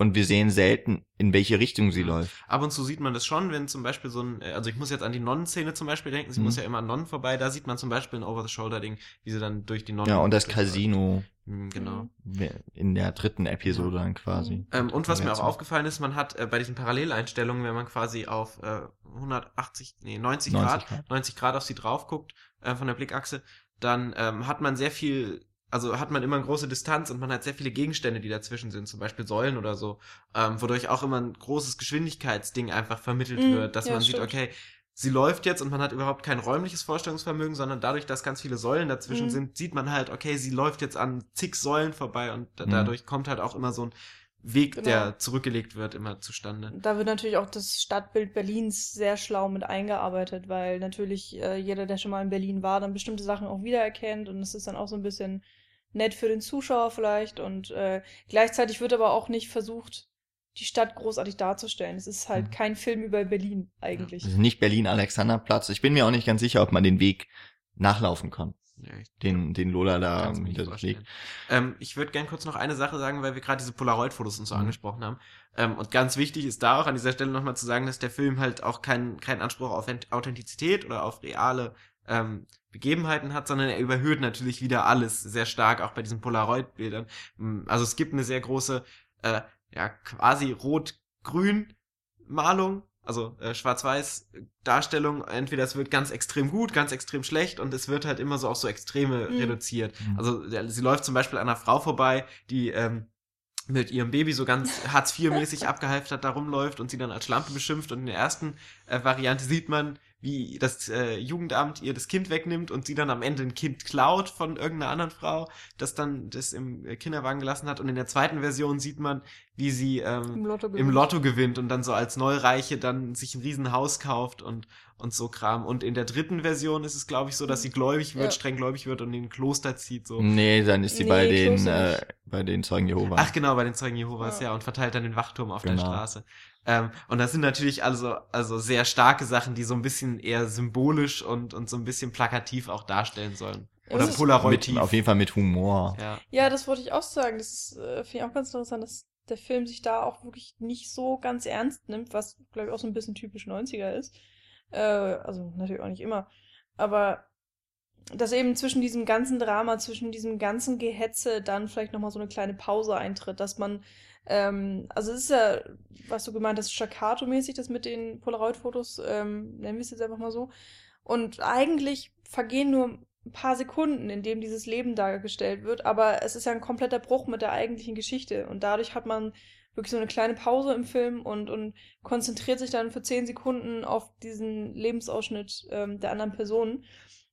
und wir sehen selten, in welche Richtung sie läuft. Ab und zu sieht man das schon, wenn zum Beispiel so ein, äh, also ich muss jetzt an die Nonnenszene zum Beispiel denken, sie Mhm. muss ja immer an Nonnen vorbei, da sieht man zum Beispiel ein Over-the-Shoulder-Ding, wie sie dann durch die Nonnen. Ja, und das. Casino Mhm, Genau. in der dritten Episode dann quasi. Ähm, und was mir auch aufgefallen ist, man hat äh, bei diesen Paralleleinstellungen, wenn man quasi auf äh, 180, nee, 90, 90 Grad, Grad. 90 Grad auf sie drauf guckt, äh, von der Blickachse, dann ähm, hat man sehr viel, also hat man immer eine große Distanz und man hat sehr viele Gegenstände, die dazwischen sind, zum Beispiel Säulen oder so, ähm, wodurch auch immer ein großes Geschwindigkeitsding einfach vermittelt Mhm, wird, dass ja, man sieht, stimmt. okay, sie läuft jetzt und man hat überhaupt kein räumliches Vorstellungsvermögen, sondern dadurch, dass ganz viele Säulen dazwischen Mhm. sind, sieht man halt, okay, sie läuft jetzt an zig Säulen vorbei und da- Mhm. dadurch kommt halt auch immer so ein Weg, Genau. der zurückgelegt wird, immer zustande. Da wird natürlich auch das Stadtbild Berlins sehr schlau mit eingearbeitet, weil natürlich äh, jeder, der schon mal in Berlin war, dann bestimmte Sachen auch wiedererkennt und es ist dann auch so ein bisschen nett für den Zuschauer vielleicht und äh, gleichzeitig wird aber auch nicht versucht, die Stadt großartig darzustellen. Es ist halt Mhm. kein Film über Berlin eigentlich. Ist nicht Berlin-Alexanderplatz. Ich bin mir auch nicht ganz sicher, ob man den Weg nachlaufen kann. Ja, Den, den Lola da hinter sich legt. Ähm, ich würde gern kurz noch eine Sache sagen, weil wir gerade diese Polaroid-Fotos und so Mhm. angesprochen haben. Ähm, und ganz wichtig ist da auch an dieser Stelle nochmal zu sagen, dass der Film halt auch keinen keinen Anspruch auf Authent- Authentizität oder auf reale ähm, Begebenheiten hat, sondern er überhöht natürlich wieder alles sehr stark, auch bei diesen Polaroid-Bildern. Mm, Also es gibt eine sehr große, äh, ja, quasi rot-grün Malung, also äh, schwarz-weiß Darstellung. Entweder es wird ganz extrem gut, ganz extrem schlecht und es wird halt immer so auf so Extreme Mhm. reduziert. Mhm. Also der- sie läuft zum Beispiel an einer Frau vorbei, die ähm, mit ihrem Baby so ganz Hartz-IV-mäßig abgehalftert da rumläuft und sie dann als Schlampe beschimpft. Und in der ersten äh, Variante sieht man, wie das äh, Jugendamt ihr das Kind wegnimmt und sie dann am Ende ein Kind klaut von irgendeiner anderen Frau, das dann das im äh, Kinderwagen gelassen hat. Und in der zweiten Version sieht man, wie sie ähm, Im Lotto im gewinnt. Lotto gewinnt und dann so als Neureiche dann sich ein Riesenhaus kauft und, und so Kram. Und in der dritten Version ist es, glaube ich, so, dass sie gläubig wird, Ja. streng gläubig wird und in ein Kloster zieht. So. Nee, dann ist sie Nee, bei den, äh, bei den Zeugen Jehovas. Ach genau, bei den Zeugen Jehovas, ja, Ja. und verteilt dann den Wachturm auf der Genau. Straße. Ähm, und das sind natürlich also, also sehr starke Sachen, die so ein bisschen eher symbolisch und, und so ein bisschen plakativ auch darstellen sollen. Oder das ist- Polaroid. mit, auf jeden Fall mit Humor. Ja. Ja, das wollte ich auch sagen. Das ist, äh, finde ich auch ganz interessant, dass der Film sich da auch wirklich nicht so ganz ernst nimmt, was, glaube ich, auch so ein bisschen typisch 90er ist. Äh, also natürlich auch nicht immer. Aber dass eben zwischen diesem ganzen Drama, zwischen diesem ganzen Gehetze dann vielleicht nochmal so eine kleine Pause eintritt, dass man, ähm, also es ist ja, was du gemeint hast, Staccato-mäßig, das mit den Polaroid-Fotos, ähm, nennen wir es jetzt einfach mal so. Und eigentlich vergehen nur ein paar Sekunden, in dem dieses Leben dargestellt wird, aber es ist ja ein kompletter Bruch mit der eigentlichen Geschichte und dadurch hat man wirklich so eine kleine Pause im Film und, und konzentriert sich dann für zehn Sekunden auf diesen Lebensausschnitt ähm, der anderen Person.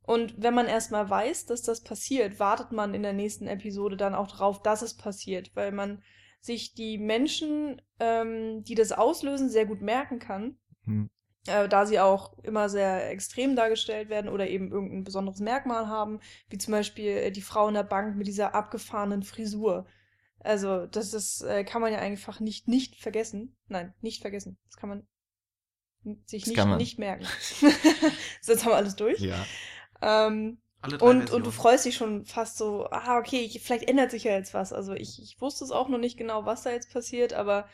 Und wenn man erstmal weiß, dass das passiert, wartet man in der nächsten Episode dann auch drauf, dass es passiert, weil man sich die Menschen, ähm, die das auslösen, sehr gut merken kann. Hm. äh, da sie auch immer sehr extrem dargestellt werden oder eben irgendein besonderes Merkmal haben, wie zum Beispiel äh, die Frau in der Bank mit dieser abgefahrenen Frisur. Also, das ist, äh, kann man ja einfach nicht, nicht vergessen. Nein, nicht vergessen. Das kann man sich Das nicht, man. nicht merken. so, jetzt haben wir alles durch. Ja. Ähm, Alle drei und, und du freust dich schon fast so, ah, okay, ich, vielleicht ändert sich ja jetzt was. Also ich, ich wusste es auch noch nicht genau, was da jetzt passiert, aber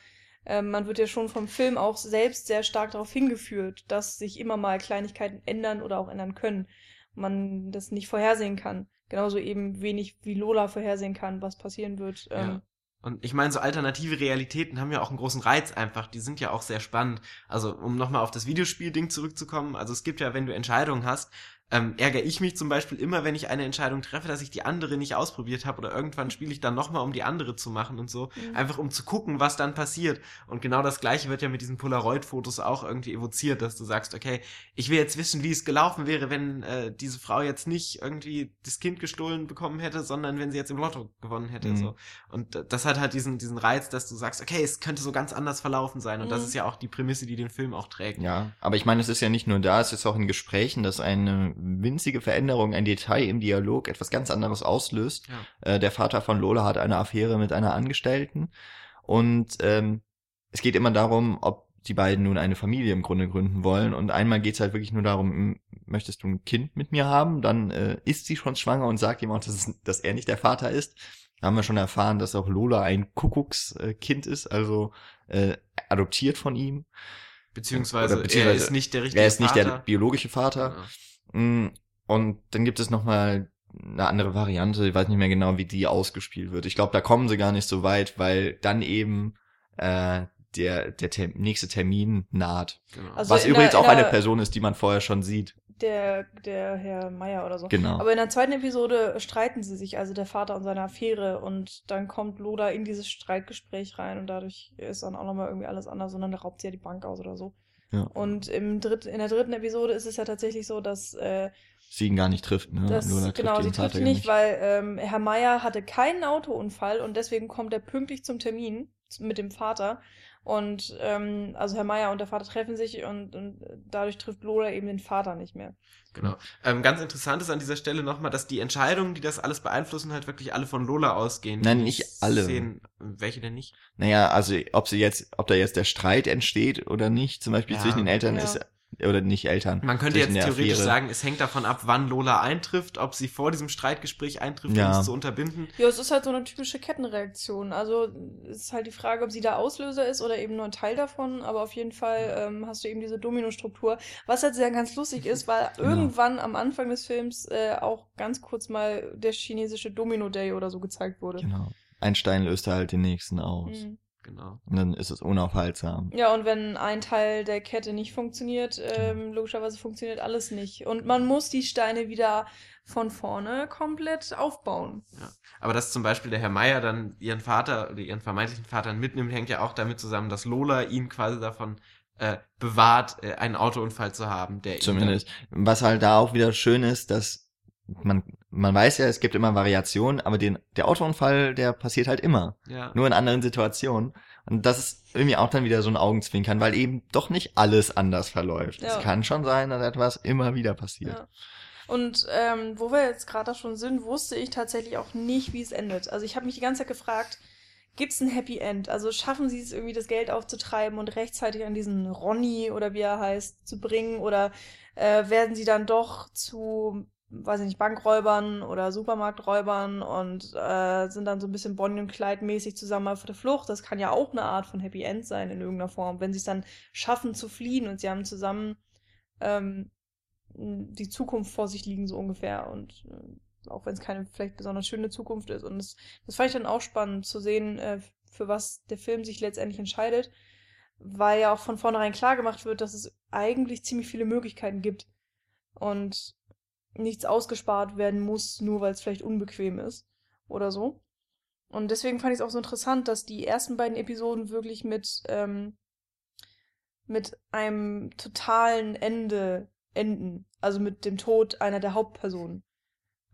ähm, man wird ja schon vom Film auch selbst sehr stark darauf hingeführt, dass sich immer mal Kleinigkeiten ändern oder auch ändern können. Man das nicht vorhersehen kann. Genauso eben wenig wie Lola vorhersehen kann, was passieren wird. Ja. Ähm, Und ich meine, so alternative Realitäten haben ja auch einen großen Reiz einfach. Die sind ja auch sehr spannend. Also, um nochmal auf das Videospiel-Ding zurückzukommen. Also, es gibt ja, wenn du Entscheidungen hast, ähm, ärgere ich mich zum Beispiel immer, wenn ich eine Entscheidung treffe, dass ich die andere nicht ausprobiert habe oder irgendwann spiele ich dann nochmal, um die andere zu machen und so. Mhm. Einfach um zu gucken, was dann passiert. Und genau das gleiche wird ja mit diesen Polaroid-Fotos auch irgendwie evoziert, dass du sagst, okay, ich will jetzt wissen, wie es gelaufen wäre, wenn äh, diese Frau jetzt nicht irgendwie das Kind gestohlen bekommen hätte, sondern wenn sie jetzt im Lotto gewonnen hätte. Mhm. So. Und äh, das hat halt diesen, diesen Reiz, dass du sagst, okay, es könnte so ganz anders verlaufen sein. Und das Mhm. ist ja auch die Prämisse, die den Film auch trägt. Ja, aber ich meine, es ist ja nicht nur da, es ist auch in Gesprächen, dass eine winzige Veränderung, ein Detail im Dialog etwas ganz anderes auslöst. Ja. Äh, der Vater von Lola hat eine Affäre mit einer Angestellten und ähm, es geht immer darum, ob die beiden nun eine Familie im Grunde gründen wollen und einmal geht's halt wirklich nur darum, möchtest du ein Kind mit mir haben, dann äh, ist sie schon schwanger und sagt ihm auch, dass, es, dass er nicht der Vater ist. Da haben wir schon erfahren, dass auch Lola ein Kuckuckskind ist, also äh, adoptiert von ihm. Beziehungsweise, beziehungsweise er ist nicht der richtige Er ist nicht der Vater. biologische Vater. Genau. Mm, Und dann gibt es noch mal eine andere Variante, ich weiß nicht mehr genau, wie die ausgespielt wird. Ich glaube, da kommen sie gar nicht so weit, weil dann eben äh, der, der Ter nächste Termin naht. Genau. Also Was übrigens der- auch eine Person ist, die man vorher schon sieht. der, der Herr Meier oder so. Genau. Aber in der zweiten Episode streiten sie sich, also der Vater und seine Affäre, und dann kommt Lola in dieses Streitgespräch rein und dadurch ist dann auch nochmal irgendwie alles anders und dann raubt sie ja die Bank aus oder so. Ja. Und im dritt, in der dritten Episode ist es ja tatsächlich so, dass äh, Sie ihn gar nicht trifft, ne? das, trifft genau, sie trifft ihn nicht, weil ähm, Herr Meier hatte keinen Autounfall und deswegen kommt er pünktlich zum Termin mit dem Vater. Und ähm, also Herr Meier und der Vater treffen sich und, und dadurch trifft Lola eben den Vater nicht mehr. Genau. Ähm, ganz interessant ist an dieser Stelle nochmal, dass die Entscheidungen, die das alles beeinflussen, halt wirklich alle von Lola ausgehen. Nein, nicht alle. Szenen, welche denn nicht? Naja, also ob sie jetzt, ob da jetzt der Streit entsteht oder nicht, zum Beispiel Ja. zwischen den Eltern Ja. ist oder nicht Eltern. Man könnte jetzt theoretisch Affäre. sagen, es hängt davon ab, wann Lola eintrifft, ob sie vor diesem Streitgespräch eintrifft, Ja. um es zu unterbinden. Ja, es ist halt so eine typische Kettenreaktion. Also es ist halt die Frage, ob sie der Auslöser ist oder eben nur ein Teil davon. Aber auf jeden Fall ähm, hast du eben diese Dominostruktur. Was halt sehr ganz lustig ist, weil Genau. irgendwann am Anfang des Films äh, auch ganz kurz mal der chinesische Domino Day oder so gezeigt wurde. Genau. Ein Stein löst halt den nächsten aus. Mhm. Genau. Und dann ist es unaufhaltsam. Ja, und wenn ein Teil der Kette nicht funktioniert, ähm, logischerweise funktioniert alles nicht. Und man muss die Steine wieder von vorne komplett aufbauen. Aber dass zum Beispiel der Herr Meier dann ihren Vater oder ihren vermeintlichen Vater mitnimmt, hängt ja auch damit zusammen, dass Lola ihn quasi davon äh, bewahrt, äh, einen Autounfall zu haben, der ihn Zumindest. Was halt da auch wieder schön ist, dass man, man weiß ja, es gibt immer Variationen, aber den, der Autounfall, der passiert halt immer. Ja, Nur in anderen Situationen. Und das ist irgendwie auch dann wieder so ein Augenzwinkern, weil eben doch nicht alles anders verläuft. Ja. Es kann schon sein, dass etwas immer wieder passiert. Ja. Und ähm, wo wir jetzt gerade da schon sind, wusste ich tatsächlich auch nicht, wie es endet. Also ich habe mich die ganze Zeit gefragt, gibt es ein Happy End? Also schaffen sie es irgendwie, das Geld aufzutreiben und rechtzeitig an diesen Ronny oder wie er heißt, zu bringen? Oder äh, werden sie dann doch zu, weiß ich nicht, Bankräubern oder Supermarkträubern und äh, sind dann so ein bisschen Bonnie und Clyde mäßig zusammen auf der Flucht? Das kann ja auch eine Art von Happy End sein in irgendeiner Form, wenn sie es dann schaffen zu fliehen und sie haben zusammen ähm, die Zukunft vor sich liegen, so ungefähr. Und äh, auch wenn es keine vielleicht besonders schöne Zukunft ist. Und das, das fand ich dann auch spannend zu sehen, äh, für was der Film sich letztendlich entscheidet, weil ja auch von vornherein klar gemacht wird, dass es eigentlich ziemlich viele Möglichkeiten gibt und nichts ausgespart werden muss, nur weil es vielleicht unbequem ist oder so. Und deswegen fand ich es auch so interessant, dass die ersten beiden Episoden wirklich mit, ähm, mit einem totalen Ende enden. Also mit dem Tod einer der Hauptpersonen.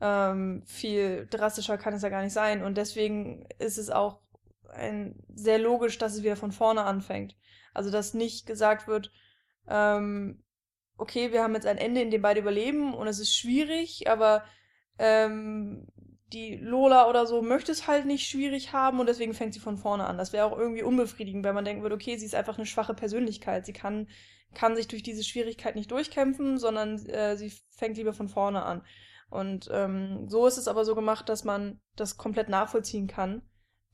Ähm, viel drastischer kann es ja gar nicht sein. Und deswegen ist es auch ein, sehr logisch, dass es wieder von vorne anfängt. Also dass nicht gesagt wird, ähm, okay, wir haben jetzt ein Ende, in dem beide überleben und es ist schwierig, aber ähm, die Lola oder so möchte es halt nicht schwierig haben und deswegen fängt sie von vorne an. Das wäre auch irgendwie unbefriedigend, weil man denken würde, okay, sie ist einfach eine schwache Persönlichkeit. Sie kann, kann sich durch diese Schwierigkeit nicht durchkämpfen, sondern äh, sie fängt lieber von vorne an. Und ähm, so ist es aber so gemacht, dass man das komplett nachvollziehen kann,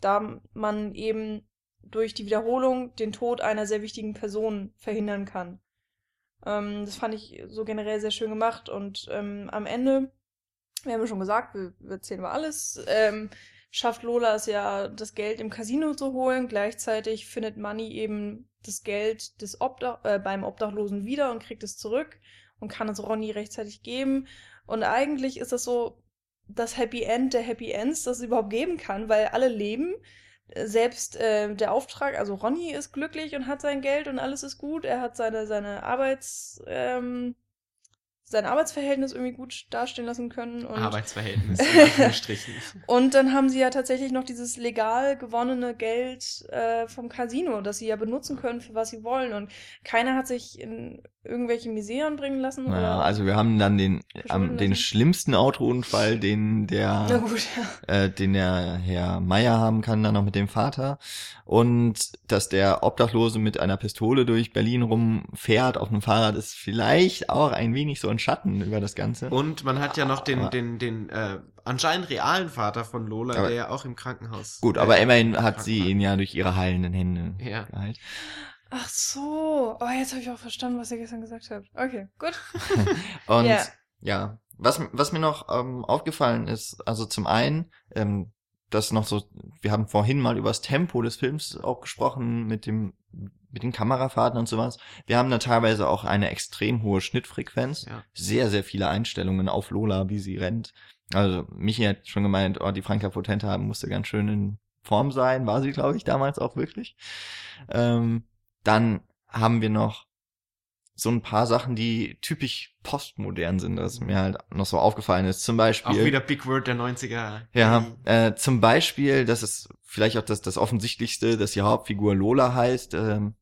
da man eben durch die Wiederholung den Tod einer sehr wichtigen Person verhindern kann. Ähm, das fand ich so generell sehr schön gemacht und ähm, am Ende, wir haben ja schon gesagt, wir, wir erzählen mal alles, ähm, schafft Lola es ja, das Geld im Casino zu holen. Gleichzeitig findet Money eben das Geld des Obdach, äh, beim Obdachlosen wieder und kriegt es zurück und kann es Ronny rechtzeitig geben. Und eigentlich ist das so das Happy End der Happy Ends, das es überhaupt geben kann, weil alle leben. Selbst äh, der Auftrag, also Ronny ist glücklich und hat sein Geld und alles ist gut. Er hat seine, seine Arbeits, ähm, sein Arbeitsverhältnis irgendwie gut dastehen lassen können. Und Arbeitsverhältnis, und dann haben sie ja tatsächlich noch dieses legal gewonnene Geld äh, vom Casino, das sie ja benutzen können, für was sie wollen. Und keiner hat sich in irgendwelche Miseren bringen lassen. Naja, also wir haben dann den, am, den schlimmsten Autounfall, den der, gut, ja. äh, den der Herr Meier haben kann, dann noch mit dem Vater. Und dass der Obdachlose mit einer Pistole durch Berlin rumfährt auf einem Fahrrad, ist vielleicht auch ein wenig so ein Schatten über das Ganze. Und man hat ja noch den, Aber- den, den äh, anscheinend realen Vater von Lola, Aber- der ja auch im Krankenhaus. Gut, äh, aber immerhin im hat sie ihn ja durch ihre heilenden Hände Ja. geheilt. Ach so. Oh, jetzt habe ich auch verstanden, was ihr gestern gesagt habt. Okay, gut. Und Ja. ja, was, was mir noch ähm, aufgefallen ist, also zum einen, ähm, das noch so, wir haben vorhin mal über das Tempo des Films auch gesprochen mit dem mit den Kamerafahrten und sowas. Wir haben da teilweise auch eine extrem hohe Schnittfrequenz. Ja. Sehr, sehr viele Einstellungen auf Lola, wie sie rennt. Also Michi hat schon gemeint, oh, die Franka Potente haben musste ganz schön in Form sein. War sie, glaube ich, damals auch wirklich. Ähm, dann haben wir noch so ein paar Sachen, die typisch postmodern sind, das mir halt noch so aufgefallen ist. Zum Beispiel. Auch wieder Big Word der 90er. Ja, äh, zum Beispiel, das ist vielleicht auch das, das Offensichtlichste, dass die Hauptfigur Lola heißt. Ähm,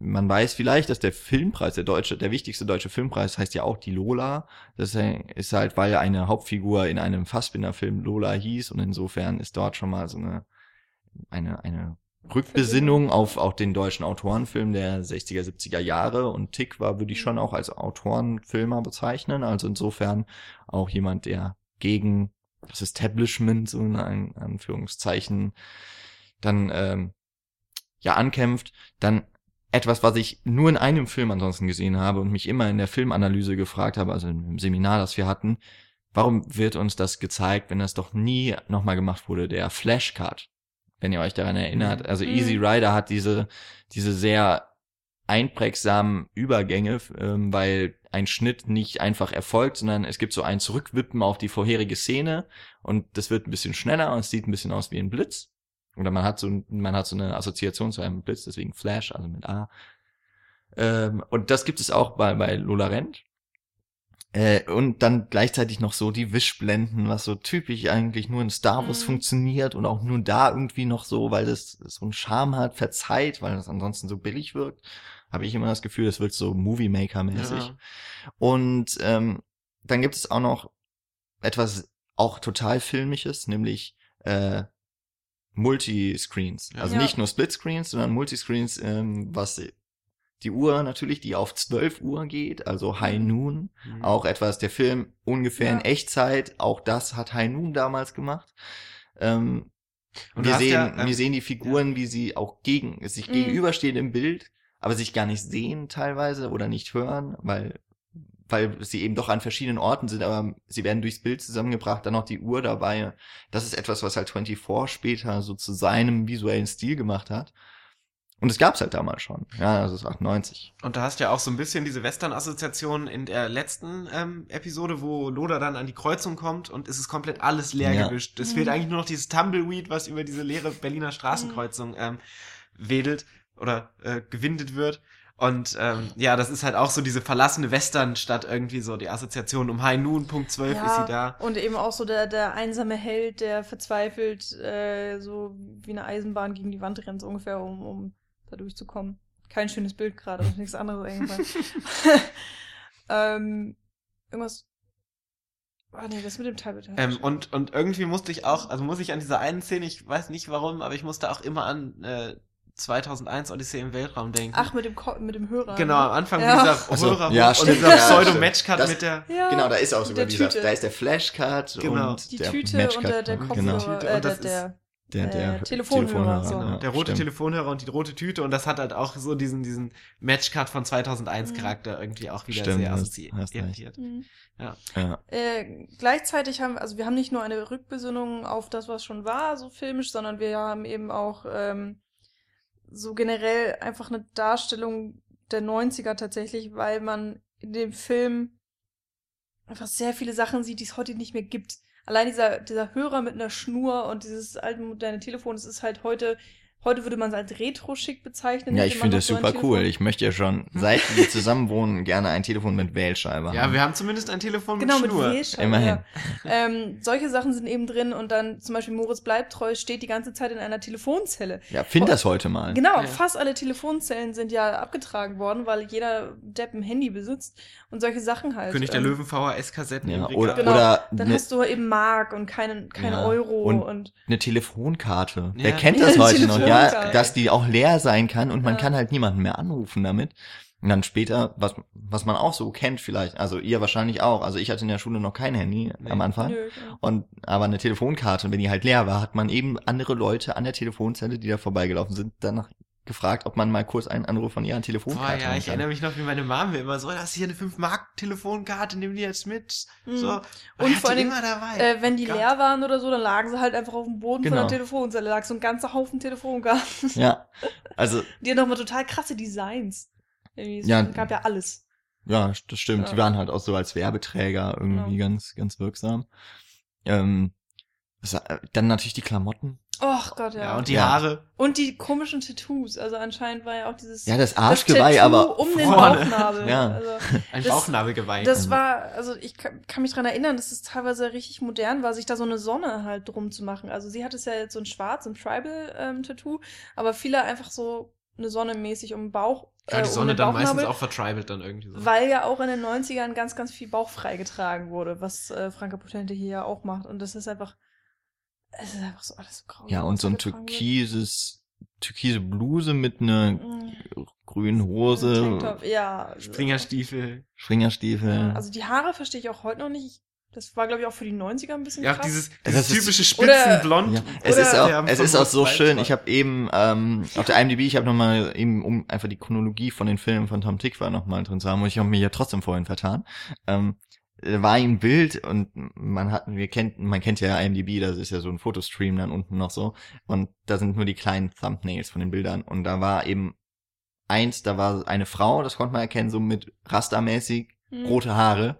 man weiß vielleicht, dass der Filmpreis, der deutsche, der wichtigste deutsche Filmpreis heißt ja auch die Lola. Das ist halt, weil eine Hauptfigur in einem Fassbinder-Film Lola hieß und insofern ist dort schon mal so eine, eine, eine Rückbesinnung auf auch den deutschen Autorenfilm der 60er, 70er Jahre und Tick war, würde ich schon auch als Autorenfilmer bezeichnen. Also insofern auch jemand, der gegen das Establishment, so in An- Anführungszeichen, dann ähm, ja ankämpft, dann etwas, was ich nur in einem Film ansonsten gesehen habe und mich immer in der Filmanalyse gefragt habe, also im Seminar, das wir hatten, warum wird uns das gezeigt, wenn das doch nie nochmal gemacht wurde, der Flashcard, wenn ihr euch daran erinnert. Also Mhm. Easy Rider hat diese, diese sehr einprägsamen Übergänge, ähm, weil ein Schnitt nicht einfach erfolgt, sondern es gibt so ein Zurückwippen auf die vorherige Szene und das wird ein bisschen schneller und es sieht ein bisschen aus wie ein Blitz. Oder man hat so, man hat so eine Assoziation zu einem Blitz, deswegen Flash, also mit A. Ähm, und das gibt es auch bei, bei Lola Rent. Äh, und dann gleichzeitig noch so die Wischblenden, was so typisch eigentlich nur in Star Wars Mhm. funktioniert und auch nur da irgendwie noch so, weil das so einen Charme hat, verzeiht, weil das ansonsten so billig wirkt, habe ich immer das Gefühl, es wird so Movie Maker mäßig. Ja. Und ähm, dann gibt es auch noch etwas auch total filmisches, nämlich äh, Multiscreens. Ja. Also Ja. nicht nur Splitscreens, sondern Multiscreens, ähm, was die Uhr natürlich, die auf 12 Uhr geht, also High Noon. Mhm. Auch etwas, der Film ungefähr in Ja. Echtzeit, auch das hat High Noon damals gemacht. Ähm, Und wir sehen, ja, ähm, wir sehen die Figuren, wie sie auch gegen, sich Mhm. gegenüberstehen im Bild, aber sich gar nicht sehen teilweise oder nicht hören, weil, weil sie eben doch an verschiedenen Orten sind, aber sie werden durchs Bild zusammengebracht, dann noch die Uhr dabei. Das ist etwas, was halt 24 später so zu seinem visuellen Stil gemacht hat. Und es gab's halt damals schon. Ja, also es ist 98. Und du hast ja auch so ein bisschen diese Western-Assoziation in der letzten ähm, Episode, wo Loda dann an die Kreuzung kommt und es ist komplett alles leer Ja. gewischt. Es Mhm. fehlt eigentlich nur noch dieses Tumbleweed, was über diese leere Berliner Straßenkreuzung ähm, wedelt oder äh, gewindet wird. Und ähm, ja, das ist halt auch so diese verlassene Westernstadt irgendwie so, die Assoziation um High Noon, Punkt 12 ist sie da. Und eben auch so der, der einsame Held, der verzweifelt äh, so wie eine Eisenbahn gegen die Wand rennt, so ungefähr, um, um da durchzukommen. kein schönes Bild gerade und nichts anderes eingefallen. ähm, irgendwas. Ah nee, das mit dem Tablet. Ähm, und, und irgendwie musste ich auch, also muss ich an dieser einen Szene, ich weiß nicht warum, aber ich musste auch immer an äh, 2001 Odyssee im Weltraum denken. Ach, mit dem, Ko mit dem Hörer. Genau, am Anfang Ja. mit dieser so, Hörer ja, und dieser Ja, Pseudo-Matchcard Das- mit der. Ja. Genau, da ist auch sogar dieser, da ist der Flashcard Genau. und Die der Tüte und der, der genau. Kopfhörer, Tüte äh, und der, der, Der, der äh, Telefonhörer, so. ja, der rote stimmt. Telefonhörer und die rote Tüte und das hat halt auch so diesen, diesen Matchcard von 2001 Mhm. Charakter irgendwie auch wieder Stimmt, sehr assoziiert. Mhm. Ja. Äh, gleichzeitig haben wir, also wir haben nicht nur eine Rückbesinnung auf das, was schon war, so filmisch, sondern wir haben eben auch ähm, so generell einfach eine Darstellung der 90er tatsächlich, weil man in dem Film einfach sehr viele Sachen sieht, die es heute nicht mehr gibt. Allein dieser, dieser Hörer mit einer Schnur und dieses alte moderne Telefon, das ist halt heute, heute würde man es als retro-schick bezeichnen. Ja, ich finde das so super cool. Ich möchte ja schon, seit wir zusammen wohnen, gerne ein Telefon mit Wählscheibe Ja, haben. wir haben zumindest ein Telefon mit Genau, mit Schnur. Wählscheibe. Immerhin. Ja. Ähm, solche Sachen sind eben drin und dann zum Beispiel Moritz bleibt treu steht die ganze Zeit in einer Telefonzelle. Ja, find das heute mal. Genau, Ja. fast alle Telefonzellen sind ja abgetragen worden, weil jeder Depp ein Handy besitzt und solche Sachen halt. König der Ähm, Löwen VHS-Kassetten Ja, oder, Genau. oder Dann eine, hast du eben Mark und keine, keine Ja, Euro und- und, eine Telefonkarte. Ja. Wer kennt Ja, das heute noch? Ja, Telefonkarte. dass die auch leer sein kann und man Ja. kann halt niemanden mehr anrufen damit. Und dann später, was, was man auch so kennt vielleicht, also ihr wahrscheinlich auch, also ich hatte in der Schule noch kein Handy Nee. am Anfang. Nö, genau. Und aber eine Telefonkarte, und wenn die halt leer war, hat man eben andere Leute an der Telefonzelle, die da vorbeigelaufen sind, danach gefragt, ob man mal kurz einen Anruf von ihrer Boah, Telefonkarte ja, machen ich erinnere mich noch, wie meine mir immer so, das ist hier eine 5-Mark-Telefonkarte, nimm die jetzt mit. Mhm. So. Und vor dabei. Äh, wenn die Gott. leer waren oder so, dann lagen sie halt einfach auf dem Boden von Genau. der Telefonzelle. lag so ein ganzer Haufen Telefonkarten. Ja, also Die haben nochmal total krasse Designs. Irgendwie, es Ja. gab ja alles. Ja, das stimmt. Ja. Die waren halt auch so als Werbeträger irgendwie Genau. ganz, ganz wirksam. Ähm, äh, dann natürlich die Klamotten. Och Gott, ja. ja, und die Ja. Haare. Und die komischen Tattoos. Also anscheinend war ja auch dieses Ja, das Arschgeweih, Tattoo aber um den vorne. Bauchnabel. Ja. Also, Ein Das- Bauchnabelgeweih. das Mhm. war, also ich kann, kann mich dran erinnern, dass es teilweise richtig modern war, sich da so eine Sonne halt drum zu machen. Also sie hat es ja jetzt so ein schwarz, ein Tribal-Tattoo, aber viele einfach so eine Sonne mäßig um den Bauch. ja, die äh, Sonne den dann meistens auch vertribelt dann irgendwie so. Weil ja auch in den 90ern ganz, ganz viel Bauch freigetragen wurde, was äh, Franka Potente hier ja auch macht. Und das ist einfach, es ist einfach so alles so grau. ja, und so ein türkises, türkise Bluse mit einer Mhm. grünen Hose, Tanktop, ja. also- Springerstiefel. Springerstiefel. Ja, also die Haare verstehe ich auch heute noch nicht. Das war, glaube ich, auch für die 90er ein bisschen Ja, krass. dieses, dieses ist- typische Oder- Spitzenblond. Ja, es Oder- ist auch, es ist auch so schön. Ich habe eben ähm, auf der IMDb, ich habe nochmal eben, um einfach die Chronologie von den Filmen von Tom Tick war nochmal drin zu haben, und ich habe mir ja trotzdem vorhin vertan. Ähm, äh, war ihm Bild und man hat, wir kennt, man kennt ja IMDb, das ist ja so ein Fotostream dann unten noch so und da sind nur die kleinen Thumbnails von den Bildern und da war eben eins, da war eine Frau, das konnte man erkennen, so mit rastermäßig Hm. rote Haare.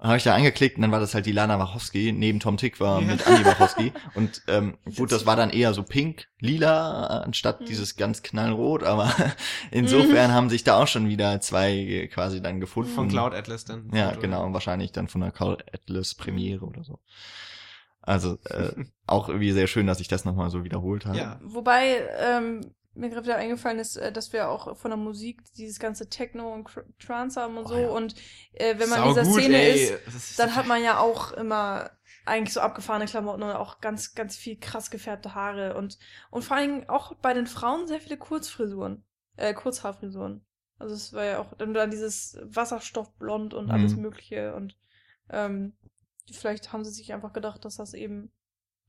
Habe ich da angeklickt und dann war das halt die Lana Wachowski neben Tom Tick war Ja. mit Annie Wachowski und ähm, gut, das war dann eher so pink, lila anstatt Mhm. dieses ganz knallrot, aber insofern haben sich da auch schon wieder zwei quasi dann gefunden. Von Cloud Atlas dann. Ja, Foto. genau, wahrscheinlich dann von der Cloud Atlas Premiere oder so. Also äh, auch irgendwie sehr schön, dass ich das nochmal so wiederholt habe. Ja. Wobei ähm, mir gerade wieder eingefallen ist, äh, dass wir auch von der Musik dieses ganze Techno und Trance haben und Oh so. ja. Und äh, wenn man Sau in dieser gut, Szene ey. ist, dann hat man ja auch immer eigentlich so abgefahrene Klamotten und auch ganz, ganz viel krass gefärbte Haare und, und vor allen Dingen auch bei den Frauen sehr viele Kurzfrisuren, äh, Kurzhaarfrisuren. Also es war ja auch dann, dann dieses Wasserstoffblond und alles Mhm. Mögliche und ähm, vielleicht haben sie sich einfach gedacht, dass das eben,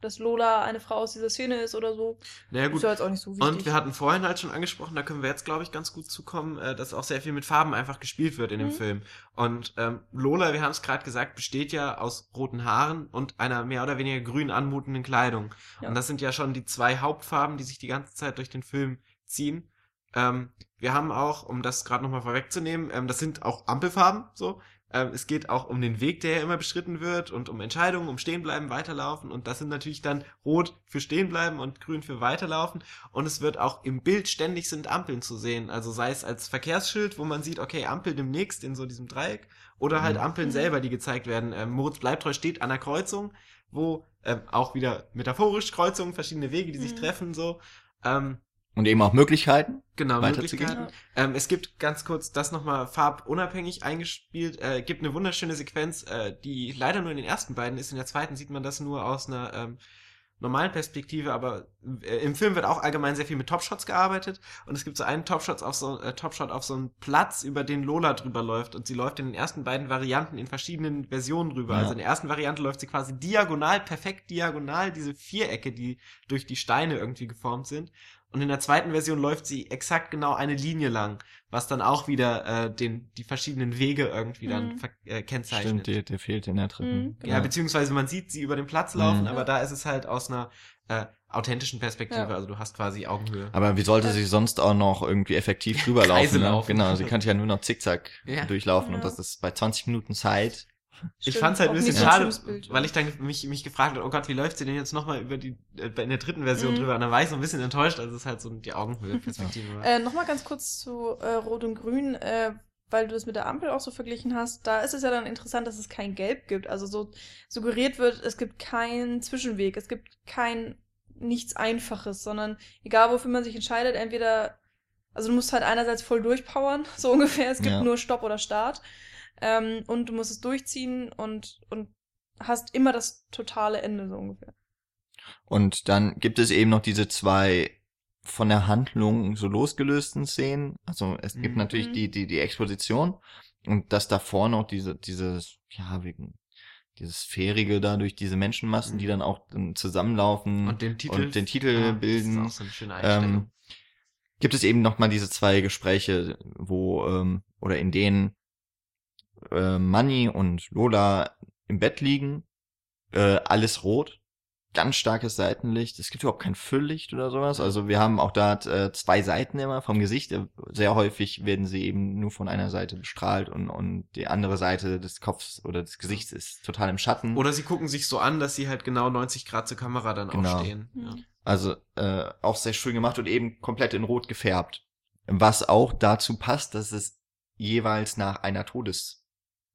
dass Lola eine Frau aus dieser Szene ist oder so. Naja, Ist gut. ja jetzt auch nicht so wichtig. Und wir hatten vorhin halt schon angesprochen, da können wir jetzt, glaube ich, ganz gut zukommen, äh, dass auch sehr viel mit Farben einfach gespielt wird in dem Mhm. Film. Und ähm, Lola, wir haben es gerade gesagt, besteht ja aus roten Haaren und einer mehr oder weniger grün anmutenden Kleidung. Ja. Und das sind ja schon die zwei Hauptfarben, die sich die ganze Zeit durch den Film ziehen. Ähm, wir haben auch, um das gerade nochmal vorwegzunehmen, ähm, das sind auch Ampelfarben, so. Ähm, es geht auch um den Weg, der ja immer beschritten wird und um Entscheidungen, um Stehenbleiben, Weiterlaufen. Und das sind natürlich dann rot für Stehenbleiben und grün für Weiterlaufen. Und es wird auch im Bild ständig sind Ampeln zu sehen. Also sei es als Verkehrsschild, wo man sieht, okay, Ampel demnächst in so diesem Dreieck. Oder halt Mhm. Ampeln selber, die gezeigt werden. Ähm, Moritz Bleibtreu steht an der Kreuzung, wo ähm, auch wieder metaphorisch Kreuzungen, verschiedene Wege, die sich Mhm. treffen, so. Ähm, Und eben auch Möglichkeiten. Genau, weiterzugehen. Möglichkeiten. Ähm, es gibt ganz kurz das nochmal farbunabhängig eingespielt, äh, gibt eine wunderschöne Sequenz, äh, die leider nur in den ersten beiden ist. In der zweiten sieht man das nur aus einer ähm, normalen Perspektive, aber äh, im Film wird auch allgemein sehr viel mit Topshots gearbeitet und es gibt so einen Topshot auf so äh, Topshot auf so einen Platz, über den Lola drüber läuft und sie läuft in den ersten beiden Varianten in verschiedenen Versionen drüber. Ja. Also in der ersten Variante läuft sie quasi diagonal, perfekt diagonal, diese Vierecke, die durch die Steine irgendwie geformt sind. Und in der zweiten Version läuft sie exakt genau eine Linie lang, was dann auch wieder äh, den die verschiedenen Wege irgendwie dann Mhm. ver- äh, kennzeichnet. Stimmt, der, der fehlt in der dritten. Mhm, genau. Ja, beziehungsweise man sieht sie über den Platz laufen, Mhm. aber da ist es halt aus einer äh, authentischen Perspektive, Ja. also du hast quasi Augenhöhe. Aber wie sollte sie sonst auch noch irgendwie effektiv drüber laufen? Kreise Ne? Genau, sie könnte ja nur noch zickzack Ja. durchlaufen Ja. und das ist bei 20 Minuten Zeit. Ich Stimmt, fand's halt ein bisschen schade, weil ich dann mich, mich gefragt habe, oh Gott, wie läuft sie denn jetzt nochmal über die, äh, in der dritten Version Mhm. drüber? Und dann war ich so ein bisschen enttäuscht, also es ist halt so die Augenhöhe-Perspektive. war. Äh, Nochmal ganz kurz zu äh, Rot und Grün, äh, weil du das mit der Ampel auch so verglichen hast. Da ist es ja dann interessant, dass es kein Gelb gibt. Also so suggeriert wird, es gibt keinen Zwischenweg, es gibt kein nichts Einfaches, sondern egal wofür man sich entscheidet, entweder, also du musst halt einerseits voll durchpowern, so ungefähr. Es gibt Ja. nur Stopp oder Start. Ähm, und du musst es durchziehen und, und hast immer das totale Ende, so ungefähr. Und dann gibt es eben noch diese zwei von der Handlung so losgelösten Szenen. Also es gibt Mhm. natürlich die, die, die Exposition und das davor noch diese, dieses, ja, wegen, dieses Fährige da durch diese Menschenmassen, Mhm. die dann auch dann zusammenlaufen Und den Titel, und den Titel Ah, bilden. Das ist auch so eine schöne Einstellung. ähm, gibt es eben noch mal diese zwei Gespräche, wo ähm, oder in denen äh, Manny und Lola im Bett liegen, äh, alles rot, ganz starkes Seitenlicht. Es gibt überhaupt kein Fülllicht oder sowas. Also wir haben auch da äh, zwei Seiten immer vom Gesicht. Äh, Sehr häufig werden sie eben nur von einer Seite bestrahlt und und die andere Seite des Kopfs oder des Gesichts ist total im Schatten. Oder sie gucken sich so an, dass sie halt genau 90 Grad zur Kamera dann Genau. aufstehen. Ja. Mhm. Also äh, auch sehr schön gemacht und eben komplett in Rot gefärbt. Was auch dazu passt, dass es jeweils nach einer Todes,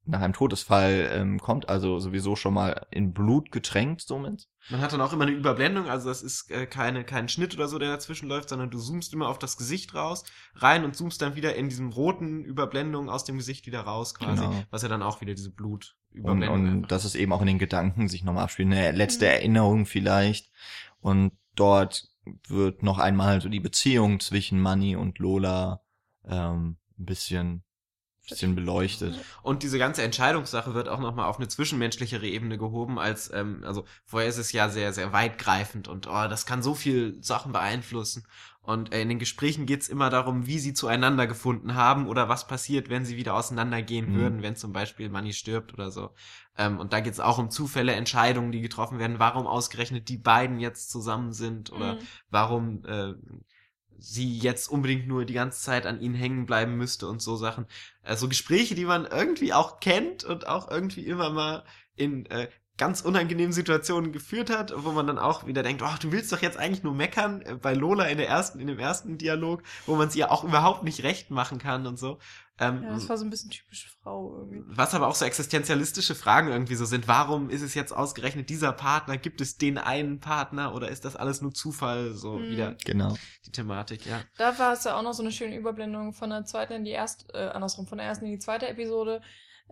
nach einem Todesfall ähm, kommt, also sowieso schon mal in Blut getränkt somit. Man hat dann auch immer eine Überblendung, also das ist äh, keine, kein Schnitt oder so, der dazwischen läuft, sondern du zoomst immer auf das Gesicht raus, rein und zoomst dann wieder in diesem roten Überblendung aus dem Gesicht wieder raus quasi, Genau. was ja dann auch wieder diese Und, Blutüberblendung und einfach das ist eben auch in den Gedanken sich nochmal abspielt, eine letzte Mhm. Erinnerung vielleicht. Und dort wird noch einmal so die Beziehung zwischen Manny und Lola ähm, ein bisschen, bisschen beleuchtet. Und diese ganze Entscheidungssache wird auch nochmal auf eine zwischenmenschlichere Ebene gehoben, als, ähm, also vorher ist es ja sehr, sehr weitgreifend und oh, das kann so viel Sachen beeinflussen. Und äh, in den Gesprächen geht's immer darum, wie sie zueinander gefunden haben oder was passiert, wenn sie wieder auseinandergehen Mhm. würden, wenn zum Beispiel Manny stirbt oder so. Ähm, und da geht's auch um Zufälle, Entscheidungen, die getroffen werden, warum ausgerechnet die beiden jetzt zusammen sind oder Mhm. warum äh, sie jetzt unbedingt nur die ganze Zeit an ihnen hängen bleiben müsste und so Sachen. Also Gespräche, die man irgendwie auch kennt und auch irgendwie immer mal in äh, ganz unangenehmen Situationen geführt hat, wo man dann auch wieder denkt, oh, du willst doch jetzt eigentlich nur meckern, äh, bei Lola in der ersten, in dem ersten Dialog, wo man sie ja auch überhaupt nicht recht machen kann und so. Ähm, Ja, das war so ein bisschen typisch Frau irgendwie. was aber auch so existenzialistische Fragen irgendwie so sind. Warum ist es jetzt ausgerechnet dieser Partner? Gibt es den einen Partner oder ist das alles nur Zufall? So Mhm. wieder Genau. die Thematik, ja. Da war es ja auch noch so eine schöne Überblendung von der zweiten in die erste, äh, andersrum, von der ersten in die zweite Episode,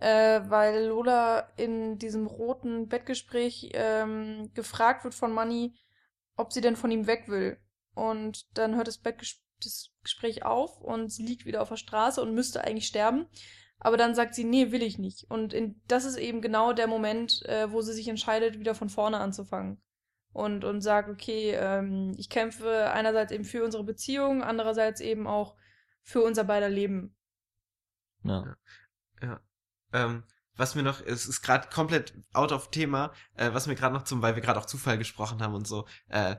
äh, weil Lola in diesem roten Bettgespräch ähm, gefragt wird von Manny, ob sie denn von ihm weg will. Und dann hört das Bettgespräch das Gespräch auf und sie liegt wieder auf der Straße und müsste eigentlich sterben. Aber dann sagt sie, nee, will ich nicht. Und in, das ist eben genau der Moment, äh, wo sie sich entscheidet, wieder von vorne anzufangen. Und, und sagt, okay, ähm, ich kämpfe einerseits eben für unsere Beziehung, andererseits eben auch für unser beider Leben. Ja. Ähm, was mir noch, es ist gerade komplett out of Thema, äh, was mir gerade noch zum, weil wir gerade auch Zufall gesprochen haben und so, äh,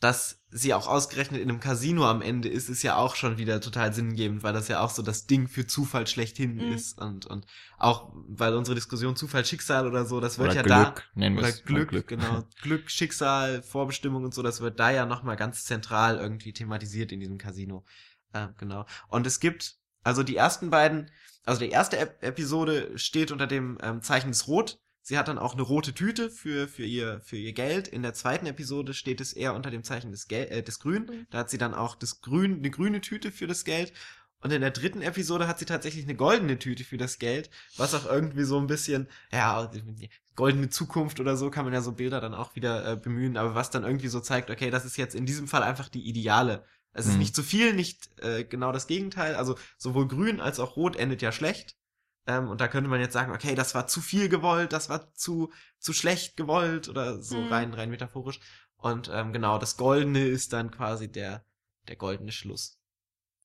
dass sie auch ausgerechnet in einem Casino am Ende ist, ist ja auch schon wieder total sinngebend, weil das ja auch so das Ding für Zufall schlechthin Mhm. ist und, und auch, weil unsere Diskussion Zufall, Schicksal oder so, das wird Oder ja Glück, da, nennen wir oder mal Glück, genau, Glück, Schicksal, Vorbestimmung und so, das wird da ja nochmal ganz zentral irgendwie thematisiert in diesem Casino. Äh, genau. Und es gibt, also die ersten beiden, also die erste Ep Episode steht unter dem ähm, Zeichen des Rot, Sie hat dann auch eine rote Tüte für, für, ihr, für ihr Geld. In der zweiten Episode steht es eher unter dem Zeichen des, Gel äh, des Grün. Mhm. Da hat sie dann auch das Grün, eine grüne Tüte für das Geld. Und in der dritten Episode hat sie tatsächlich eine goldene Tüte für das Geld, was auch irgendwie so ein bisschen, ja, goldene Zukunft oder so kann man ja so Bilder dann auch wieder äh, bemühen, aber was dann irgendwie so zeigt, okay, das ist jetzt in diesem Fall einfach die Ideale. Es ist Mhm. nicht zu viel, nicht äh, genau das Gegenteil. Also sowohl grün als auch rot endet ja schlecht. Ähm, und da könnte man jetzt sagen, okay, das war zu viel gewollt, das war zu, zu schlecht gewollt oder so Mhm. rein, rein metaphorisch. Und ähm, genau, das Goldene ist dann quasi der, der goldene Schluss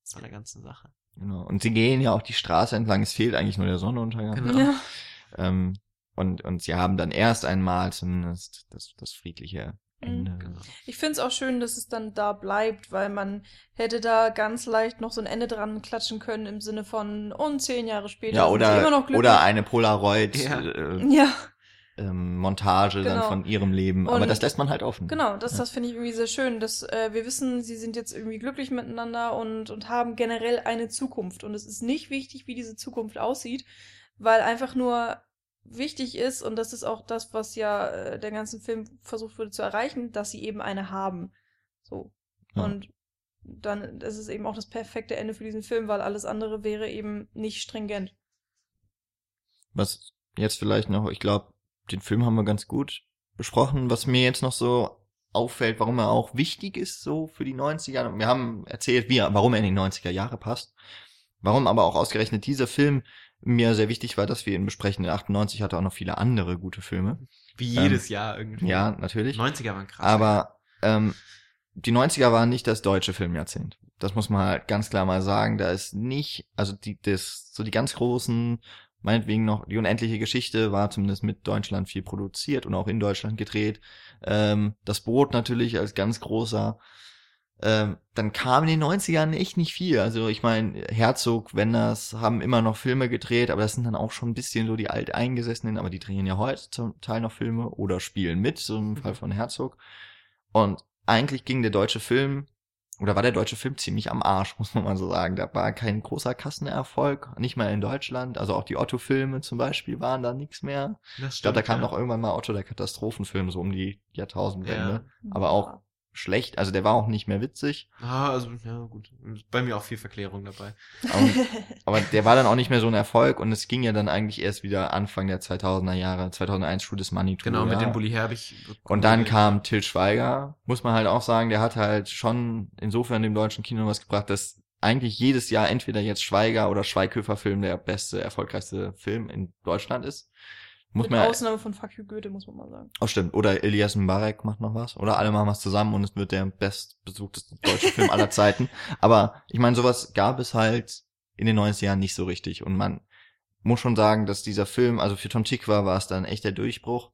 von der ganzen Sache. Genau. Und sie gehen ja auch die Straße entlang, es fehlt eigentlich nur der Sonnenuntergang. Genau. Ja. Ähm, und, und sie haben dann erst einmal zumindest das, das friedliche Ende. Genau. Ich finde es auch schön, dass es dann da bleibt, weil man hätte da ganz leicht noch so ein Ende dran klatschen können im Sinne von und zehn Jahre später Ja, oder, glücklich. oder eine Polaroid Ja. äh, ja, ähm, Montage dann Genau. von ihrem Leben. Aber Und- das lässt man halt offen. genau. Das, Ja. das finde ich irgendwie sehr schön, dass äh, wir wissen, sie sind jetzt irgendwie glücklich miteinander und, und haben generell eine Zukunft. Und es ist nicht wichtig, wie diese Zukunft aussieht, weil einfach nur wichtig ist, und das ist auch das, was ja äh, der ganzen Film versucht wurde zu erreichen, dass sie eben eine haben. So. Ja. Und dann ist es eben auch das perfekte Ende für diesen Film, weil alles andere wäre eben nicht stringent. Was jetzt vielleicht noch, ich glaube, den Film haben wir ganz gut besprochen. Was mir jetzt noch so auffällt, warum er auch wichtig ist, so für die 90er. Wir haben erzählt, wie, warum er in die 90er Jahre passt. Warum aber auch ausgerechnet dieser Film mir sehr wichtig war, dass wir ihn besprechen. In 98 hatte er auch noch viele andere gute Filme. Wie Ähm, jedes Jahr irgendwie. Ja, natürlich. 90er waren krass. Aber ähm, die 90er waren nicht das deutsche Filmjahrzehnt. Das muss man halt ganz klar mal sagen. Da ist nicht, also die, das, so die ganz großen, meinetwegen noch, die unendliche Geschichte war zumindest mit Deutschland viel produziert und auch in Deutschland gedreht. Ähm, das Boot natürlich als ganz großer. Ähm, dann kam in den 90ern echt nicht viel. Also ich meine, Herzog, Wenders haben immer noch Filme gedreht, aber das sind dann auch schon ein bisschen so die alteingesessenen, aber die drehen ja heute zum Teil noch Filme oder spielen mit, so im Fall von Herzog. Und eigentlich ging der deutsche Film, oder war der deutsche Film ziemlich am Arsch, muss man mal so sagen. Da war kein großer Kassenerfolg, nicht mal in Deutschland. Also auch die Otto-Filme zum Beispiel waren da nichts mehr. das Ich glaube, da stimmt, kam ja. noch irgendwann mal Otto der Katastrophenfilm, so um die Jahrtausendwende. Ja. Aber auch schlecht, also der war auch nicht mehr witzig. Ah, also, ja, gut. Bei mir auch viel Verklärung dabei. Aber, aber der war dann auch nicht mehr so ein Erfolg und es ging ja dann eigentlich erst wieder Anfang der 2000er Jahre, 2001 Schuh des Money. Genau, mit ja. dem Bully Herbig. Und dann kam Till Schweiger, muss man halt auch sagen, der hat halt schon insofern dem deutschen Kino was gebracht, dass eigentlich jedes Jahr entweder jetzt Schweiger oder Schweighöfer Film der beste, erfolgreichste Film in Deutschland ist. Muss Mit man Ausnahme von Fuck You Goethe, muss man mal sagen. oh stimmt, oder Elias Mbarek macht noch was, oder alle machen was zusammen und es wird der bestbesuchteste deutsche Film aller Zeiten. Aber ich meine, sowas gab es halt in den 90er Jahren nicht so richtig und man muss schon sagen, dass dieser Film, also für Tom Tikva war es dann echt der Durchbruch.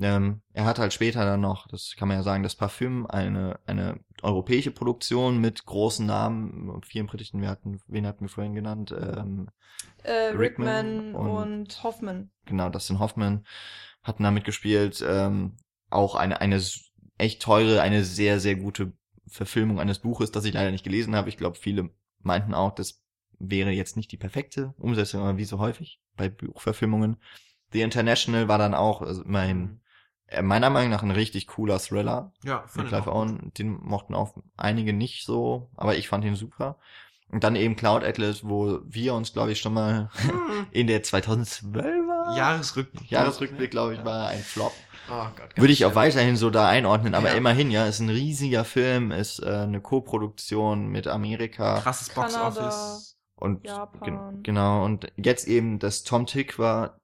Ähm, er hat halt später dann noch, das kann man ja sagen, das Parfüm, eine, eine europäische Produktion mit großen Namen, vielen britischen, wir hatten, wen hatten wir vorhin genannt? Ähm, Äh, Rickman Rickman und- und, Hoffman. genau, Dustin Hoffman hatten da mitgespielt. Ähm, auch eine, eine echt teure, eine sehr, sehr gute Verfilmung eines Buches, das ich leider nicht gelesen habe. Ich glaube, viele meinten auch, das wäre jetzt nicht die perfekte Umsetzung, aber wie so häufig bei Buchverfilmungen. The International war dann auch, also immerhin, äh, meiner Meinung nach ein richtig cooler Thriller. Ja, ich Clive. Owen, den mochten auch einige nicht so, aber ich fand ihn super. Und dann eben Cloud Atlas, wo wir uns, glaube ich, schon mal Hm. in der 2012er Jahresrückblick. Jahresrückblick, glaube ich, war ein Flop. Oh Gott. Würde ich auch weiterhin so da einordnen, aber Ja. immerhin, ja, ist ein riesiger Film, ist äh, eine Co-Produktion mit Amerika Krasses. Boxoffice. und Japan. gen- genau und jetzt eben, dass Tom Tick war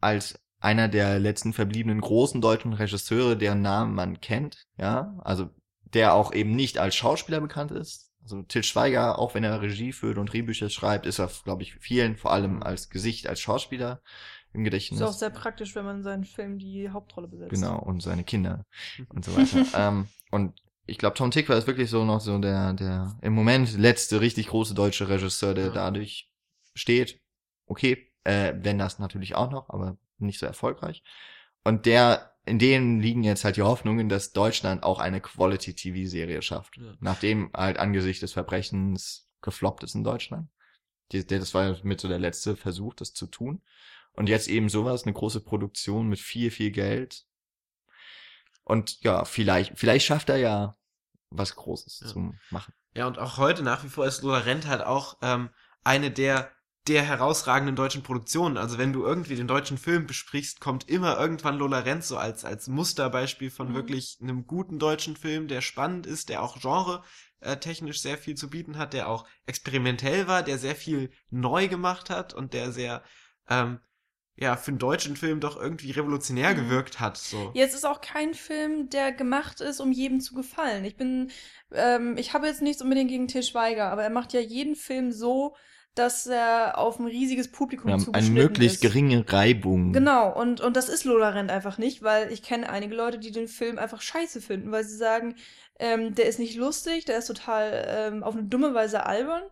als einer der letzten verbliebenen großen deutschen Regisseure, deren Namen man kennt, ja, also der auch eben nicht als Schauspieler bekannt ist. Also Til Schweiger, auch wenn er Regie führt und Drehbücher schreibt, ist er, glaube ich, vielen vor allem als Gesicht, als Schauspieler im Gedächtnis. Ist auch sehr praktisch, wenn man in seinen Film die Hauptrolle besetzt. Genau, und seine Kinder und so weiter. ähm, und ich glaube, Tom Tick war ist wirklich so noch so der, der im Moment letzte richtig große deutsche Regisseur, der Ja. dadurch steht. Okay, äh, wenn das natürlich auch noch, aber nicht so erfolgreich. Und der, in denen liegen jetzt halt die Hoffnungen, dass Deutschland auch eine Quality-TV-Serie schafft. Ja. Nachdem halt angesichts des Verbrechens gefloppt ist in Deutschland. Die, das war mit so der letzte Versuch, das zu tun. Und jetzt eben sowas, eine große Produktion mit viel, viel Geld. Und ja, vielleicht, vielleicht schafft er ja was Großes Ja. zu machen. Ja, und auch heute nach wie vor ist Lola Rent halt auch ähm, eine der der herausragenden deutschen Produktionen. Also wenn du irgendwie den deutschen Film besprichst, kommt immer irgendwann Lola Rent so als, als Musterbeispiel von Mhm. wirklich einem guten deutschen Film, der spannend ist, der auch genre äh, technisch sehr viel zu bieten hat, der auch experimentell war, der sehr viel neu gemacht hat und der sehr ähm, ja für einen deutschen Film doch irgendwie revolutionär Mhm. gewirkt hat. So. Jetzt ist auch kein Film, der gemacht ist, um jedem zu gefallen. Ich bin, ähm, ich habe jetzt nichts unbedingt gegen Til Schweiger, aber er macht ja jeden Film so, dass er auf ein riesiges Publikum Wir haben eine zugeschnitten möglichst ist. geringe Reibung. Genau, und, und das ist Lola Rent einfach nicht, weil ich kenne einige Leute, die den Film einfach scheiße finden, weil sie sagen, ähm, der ist nicht lustig, der ist total ähm, auf eine dumme Weise albern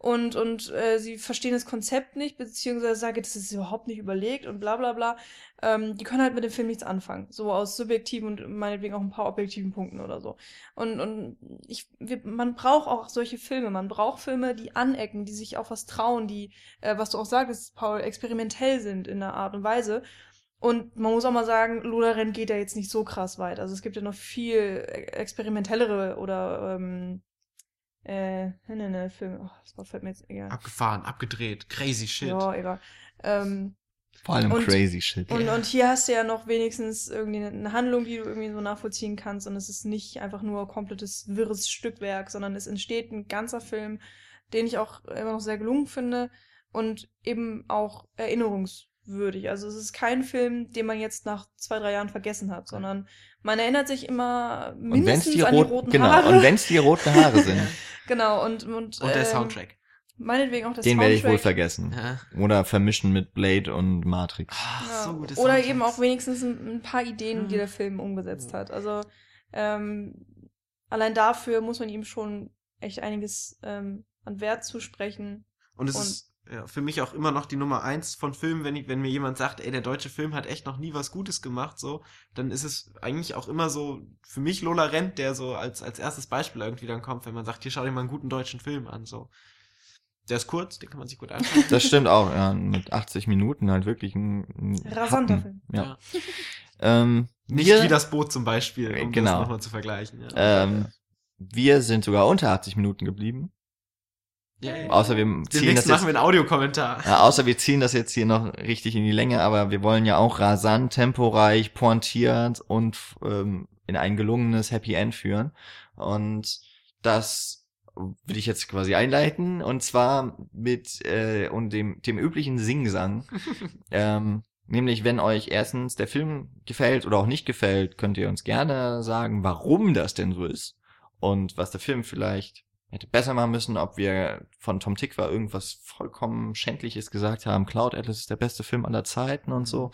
und, und äh, sie verstehen das Konzept nicht, beziehungsweise sagen, das ist überhaupt nicht überlegt und bla bla bla. Ähm, die können halt mit dem Film nichts anfangen. So aus subjektiven und meinetwegen auch ein paar objektiven Punkten oder so. Und, und ich, wir, man braucht auch solche Filme. Man braucht Filme, die anecken, die sich auch was trauen, die, äh, was du auch sagst, Paul, experimentell sind in einer Art und Weise. Und man muss auch mal sagen, Lola Rent geht ja jetzt nicht so krass weit. Also es gibt ja noch viel e- experimentellere oder ähm, äh, ne, ne, Filme. Oh, das Wort fällt mir jetzt egal. Abgefahren, abgedreht, crazy shit. Ja, egal. Ähm, Vor allem Und- crazy shit. und, Ja. und hier hast du ja noch wenigstens irgendwie eine, Handlung, die du irgendwie so nachvollziehen kannst. Und es ist nicht einfach nur komplettes wirres Stückwerk, sondern es entsteht ein ganzer Film, den ich auch immer noch sehr gelungen finde und eben auch erinnerungswürdig. Also es ist kein Film, den man jetzt nach zwei, drei Jahren vergessen hat, sondern man erinnert sich immer mindestens die, an die rot roten genau, Haare. und wenn's die roten Haare sind, genau, und, und, Und der ähm, Soundtrack. Meinetwegen auch der den werde ich wohl Soundtrack. vergessen. Ja. Oder vermischen mit Blade und Matrix. Ach, Ja, so gute Oder Soundtracks. eben auch wenigstens ein, ein paar Ideen, die Mhm. der Film umgesetzt hat. Also ähm, allein dafür muss man ihm schon echt einiges ähm, an Wert zusprechen. Und es Und- ist ja, für mich auch immer noch die Nummer eins von Filmen, wenn, ich, wenn mir jemand sagt, ey, der deutsche Film hat echt noch nie was Gutes gemacht, so, dann ist es eigentlich auch immer so, für mich Lola Rent, der so als, als erstes Beispiel irgendwie dann kommt, wenn man sagt, hier schau dir mal einen guten deutschen Film an, so. Der ist kurz, den kann man sich gut anschauen. Das stimmt auch, ja, mit 80 Minuten halt wirklich ein, ein Rasanter Happen. Film. Ja. Ähm, Nicht wir, wie das Boot zum Beispiel, um Genau. das nochmal zu vergleichen. Ja. ähm, wir sind sogar unter 80 Minuten geblieben. Ja. Außer wir ziehen das jetzt, machen wir einen Audiokommentar. ja, außer wir ziehen das jetzt hier noch richtig in die Länge, aber wir wollen ja auch rasant, temporeich, pointiert und ähm, in ein gelungenes Happy End führen. Und das will ich jetzt quasi einleiten und zwar mit äh, und dem dem üblichen Singsang. ähm, nämlich wenn euch erstens der Film gefällt oder auch nicht gefällt, könnt ihr uns gerne sagen, warum das denn so ist und was der Film vielleicht hätte besser machen müssen, ob wir von Tom Tick war irgendwas vollkommen Schändliches gesagt haben, Cloud Atlas ist der beste Film aller Zeiten und so,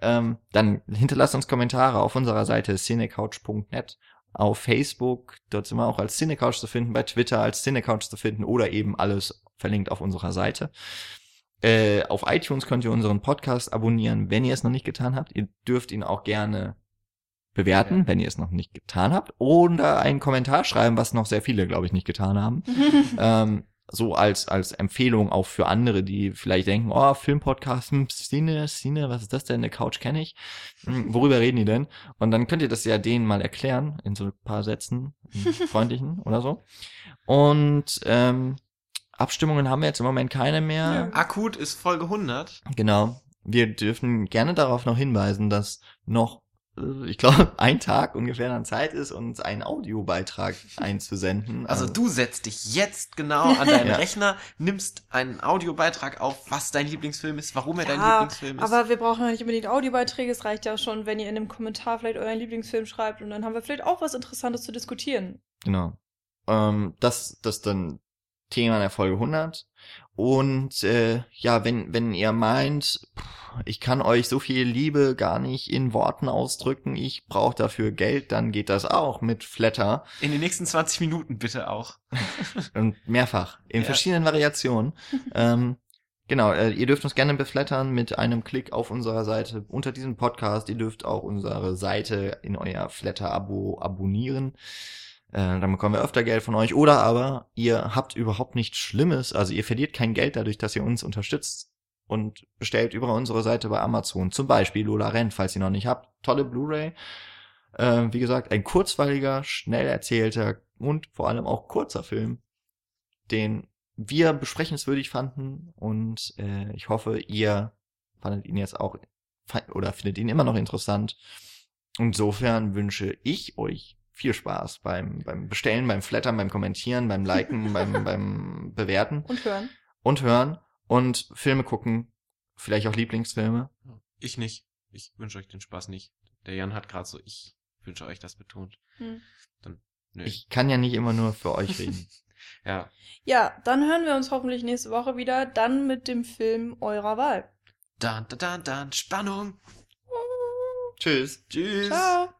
ähm, dann hinterlasst uns Kommentare auf unserer Seite cinecouch.net, auf Facebook, dort sind wir auch als Cinecouch zu finden, bei Twitter als Cinecouch zu finden oder eben alles verlinkt auf unserer Seite. Äh, auf iTunes könnt ihr unseren Podcast abonnieren, wenn ihr es noch nicht getan habt. Ihr dürft ihn auch gerne bewerten, Ja. wenn ihr es noch nicht getan habt. Oder einen Kommentar schreiben, was noch sehr viele, glaube ich, nicht getan haben. ähm, so als, als Empfehlung auch für andere, die vielleicht denken, oh, Filmpodcast, hm, Cine, Cine, was ist das denn? Eine Couch kenne ich. Hm, worüber reden die denn? Und dann könnt ihr das ja denen mal erklären, in so ein paar Sätzen, freundlichen oder so. Und ähm, Abstimmungen haben wir jetzt im Moment keine mehr. Ja. Akut ist Folge 100. Genau. Wir dürfen gerne darauf noch hinweisen, dass noch, ich glaube, ein Tag ungefähr an Zeit ist, uns einen Audiobeitrag einzusenden. Also du setzt dich jetzt genau an deinen Ja. Rechner, nimmst einen Audiobeitrag auf, was dein Lieblingsfilm ist, warum er dein Ja, Lieblingsfilm ist. Aber wir brauchen ja nicht unbedingt Audiobeiträge. Es reicht ja schon, wenn ihr in einem Kommentar vielleicht euren Lieblingsfilm schreibt und dann haben wir vielleicht auch was Interessantes zu diskutieren. Genau. Ähm, das, das ist dann Thema der Folge 100. Und äh, ja, wenn, wenn ihr meint, pff, ich kann euch so viel Liebe gar nicht in Worten ausdrücken, ich brauche dafür Geld, dann geht das auch mit Flatter In den nächsten 20 Minuten bitte auch. und mehrfach, in Ja. verschiedenen Variationen. ähm, genau, äh, ihr dürft uns gerne beflattern mit einem Klick auf unserer Seite unter diesem Podcast. Ihr dürft auch unsere Seite in euer Flatter-Abo abonnieren. Äh, dann bekommen wir öfter Geld von euch. Oder aber ihr habt überhaupt nichts Schlimmes, also ihr verliert kein Geld dadurch, dass ihr uns unterstützt und bestellt über unsere Seite bei Amazon. Zum Beispiel Lola Rent, falls ihr noch nicht habt. Tolle Blu-ray. Äh, wie gesagt, ein kurzweiliger, schnell erzählter und vor allem auch kurzer Film, den wir besprechenswürdig fanden und äh, ich hoffe, ihr fandet ihn jetzt auch oder findet ihn immer noch interessant. Insofern wünsche ich euch viel Spaß beim, beim Bestellen, beim Flattern, beim Kommentieren, beim Liken, beim, beim Bewerten. Und hören. Und hören und Filme gucken. Vielleicht auch Lieblingsfilme. Ich nicht. Ich wünsche euch den Spaß nicht. Der Jan hat gerade so, ich wünsche euch das betont. Hm. Dann, nö. Ich kann ja nicht immer nur für euch reden. ja. Ja, dann hören wir uns hoffentlich nächste Woche wieder, dann mit dem Film eurer Wahl. Dann, dann, dann, dann, Spannung. Tschüss. Tschüss. Ciao.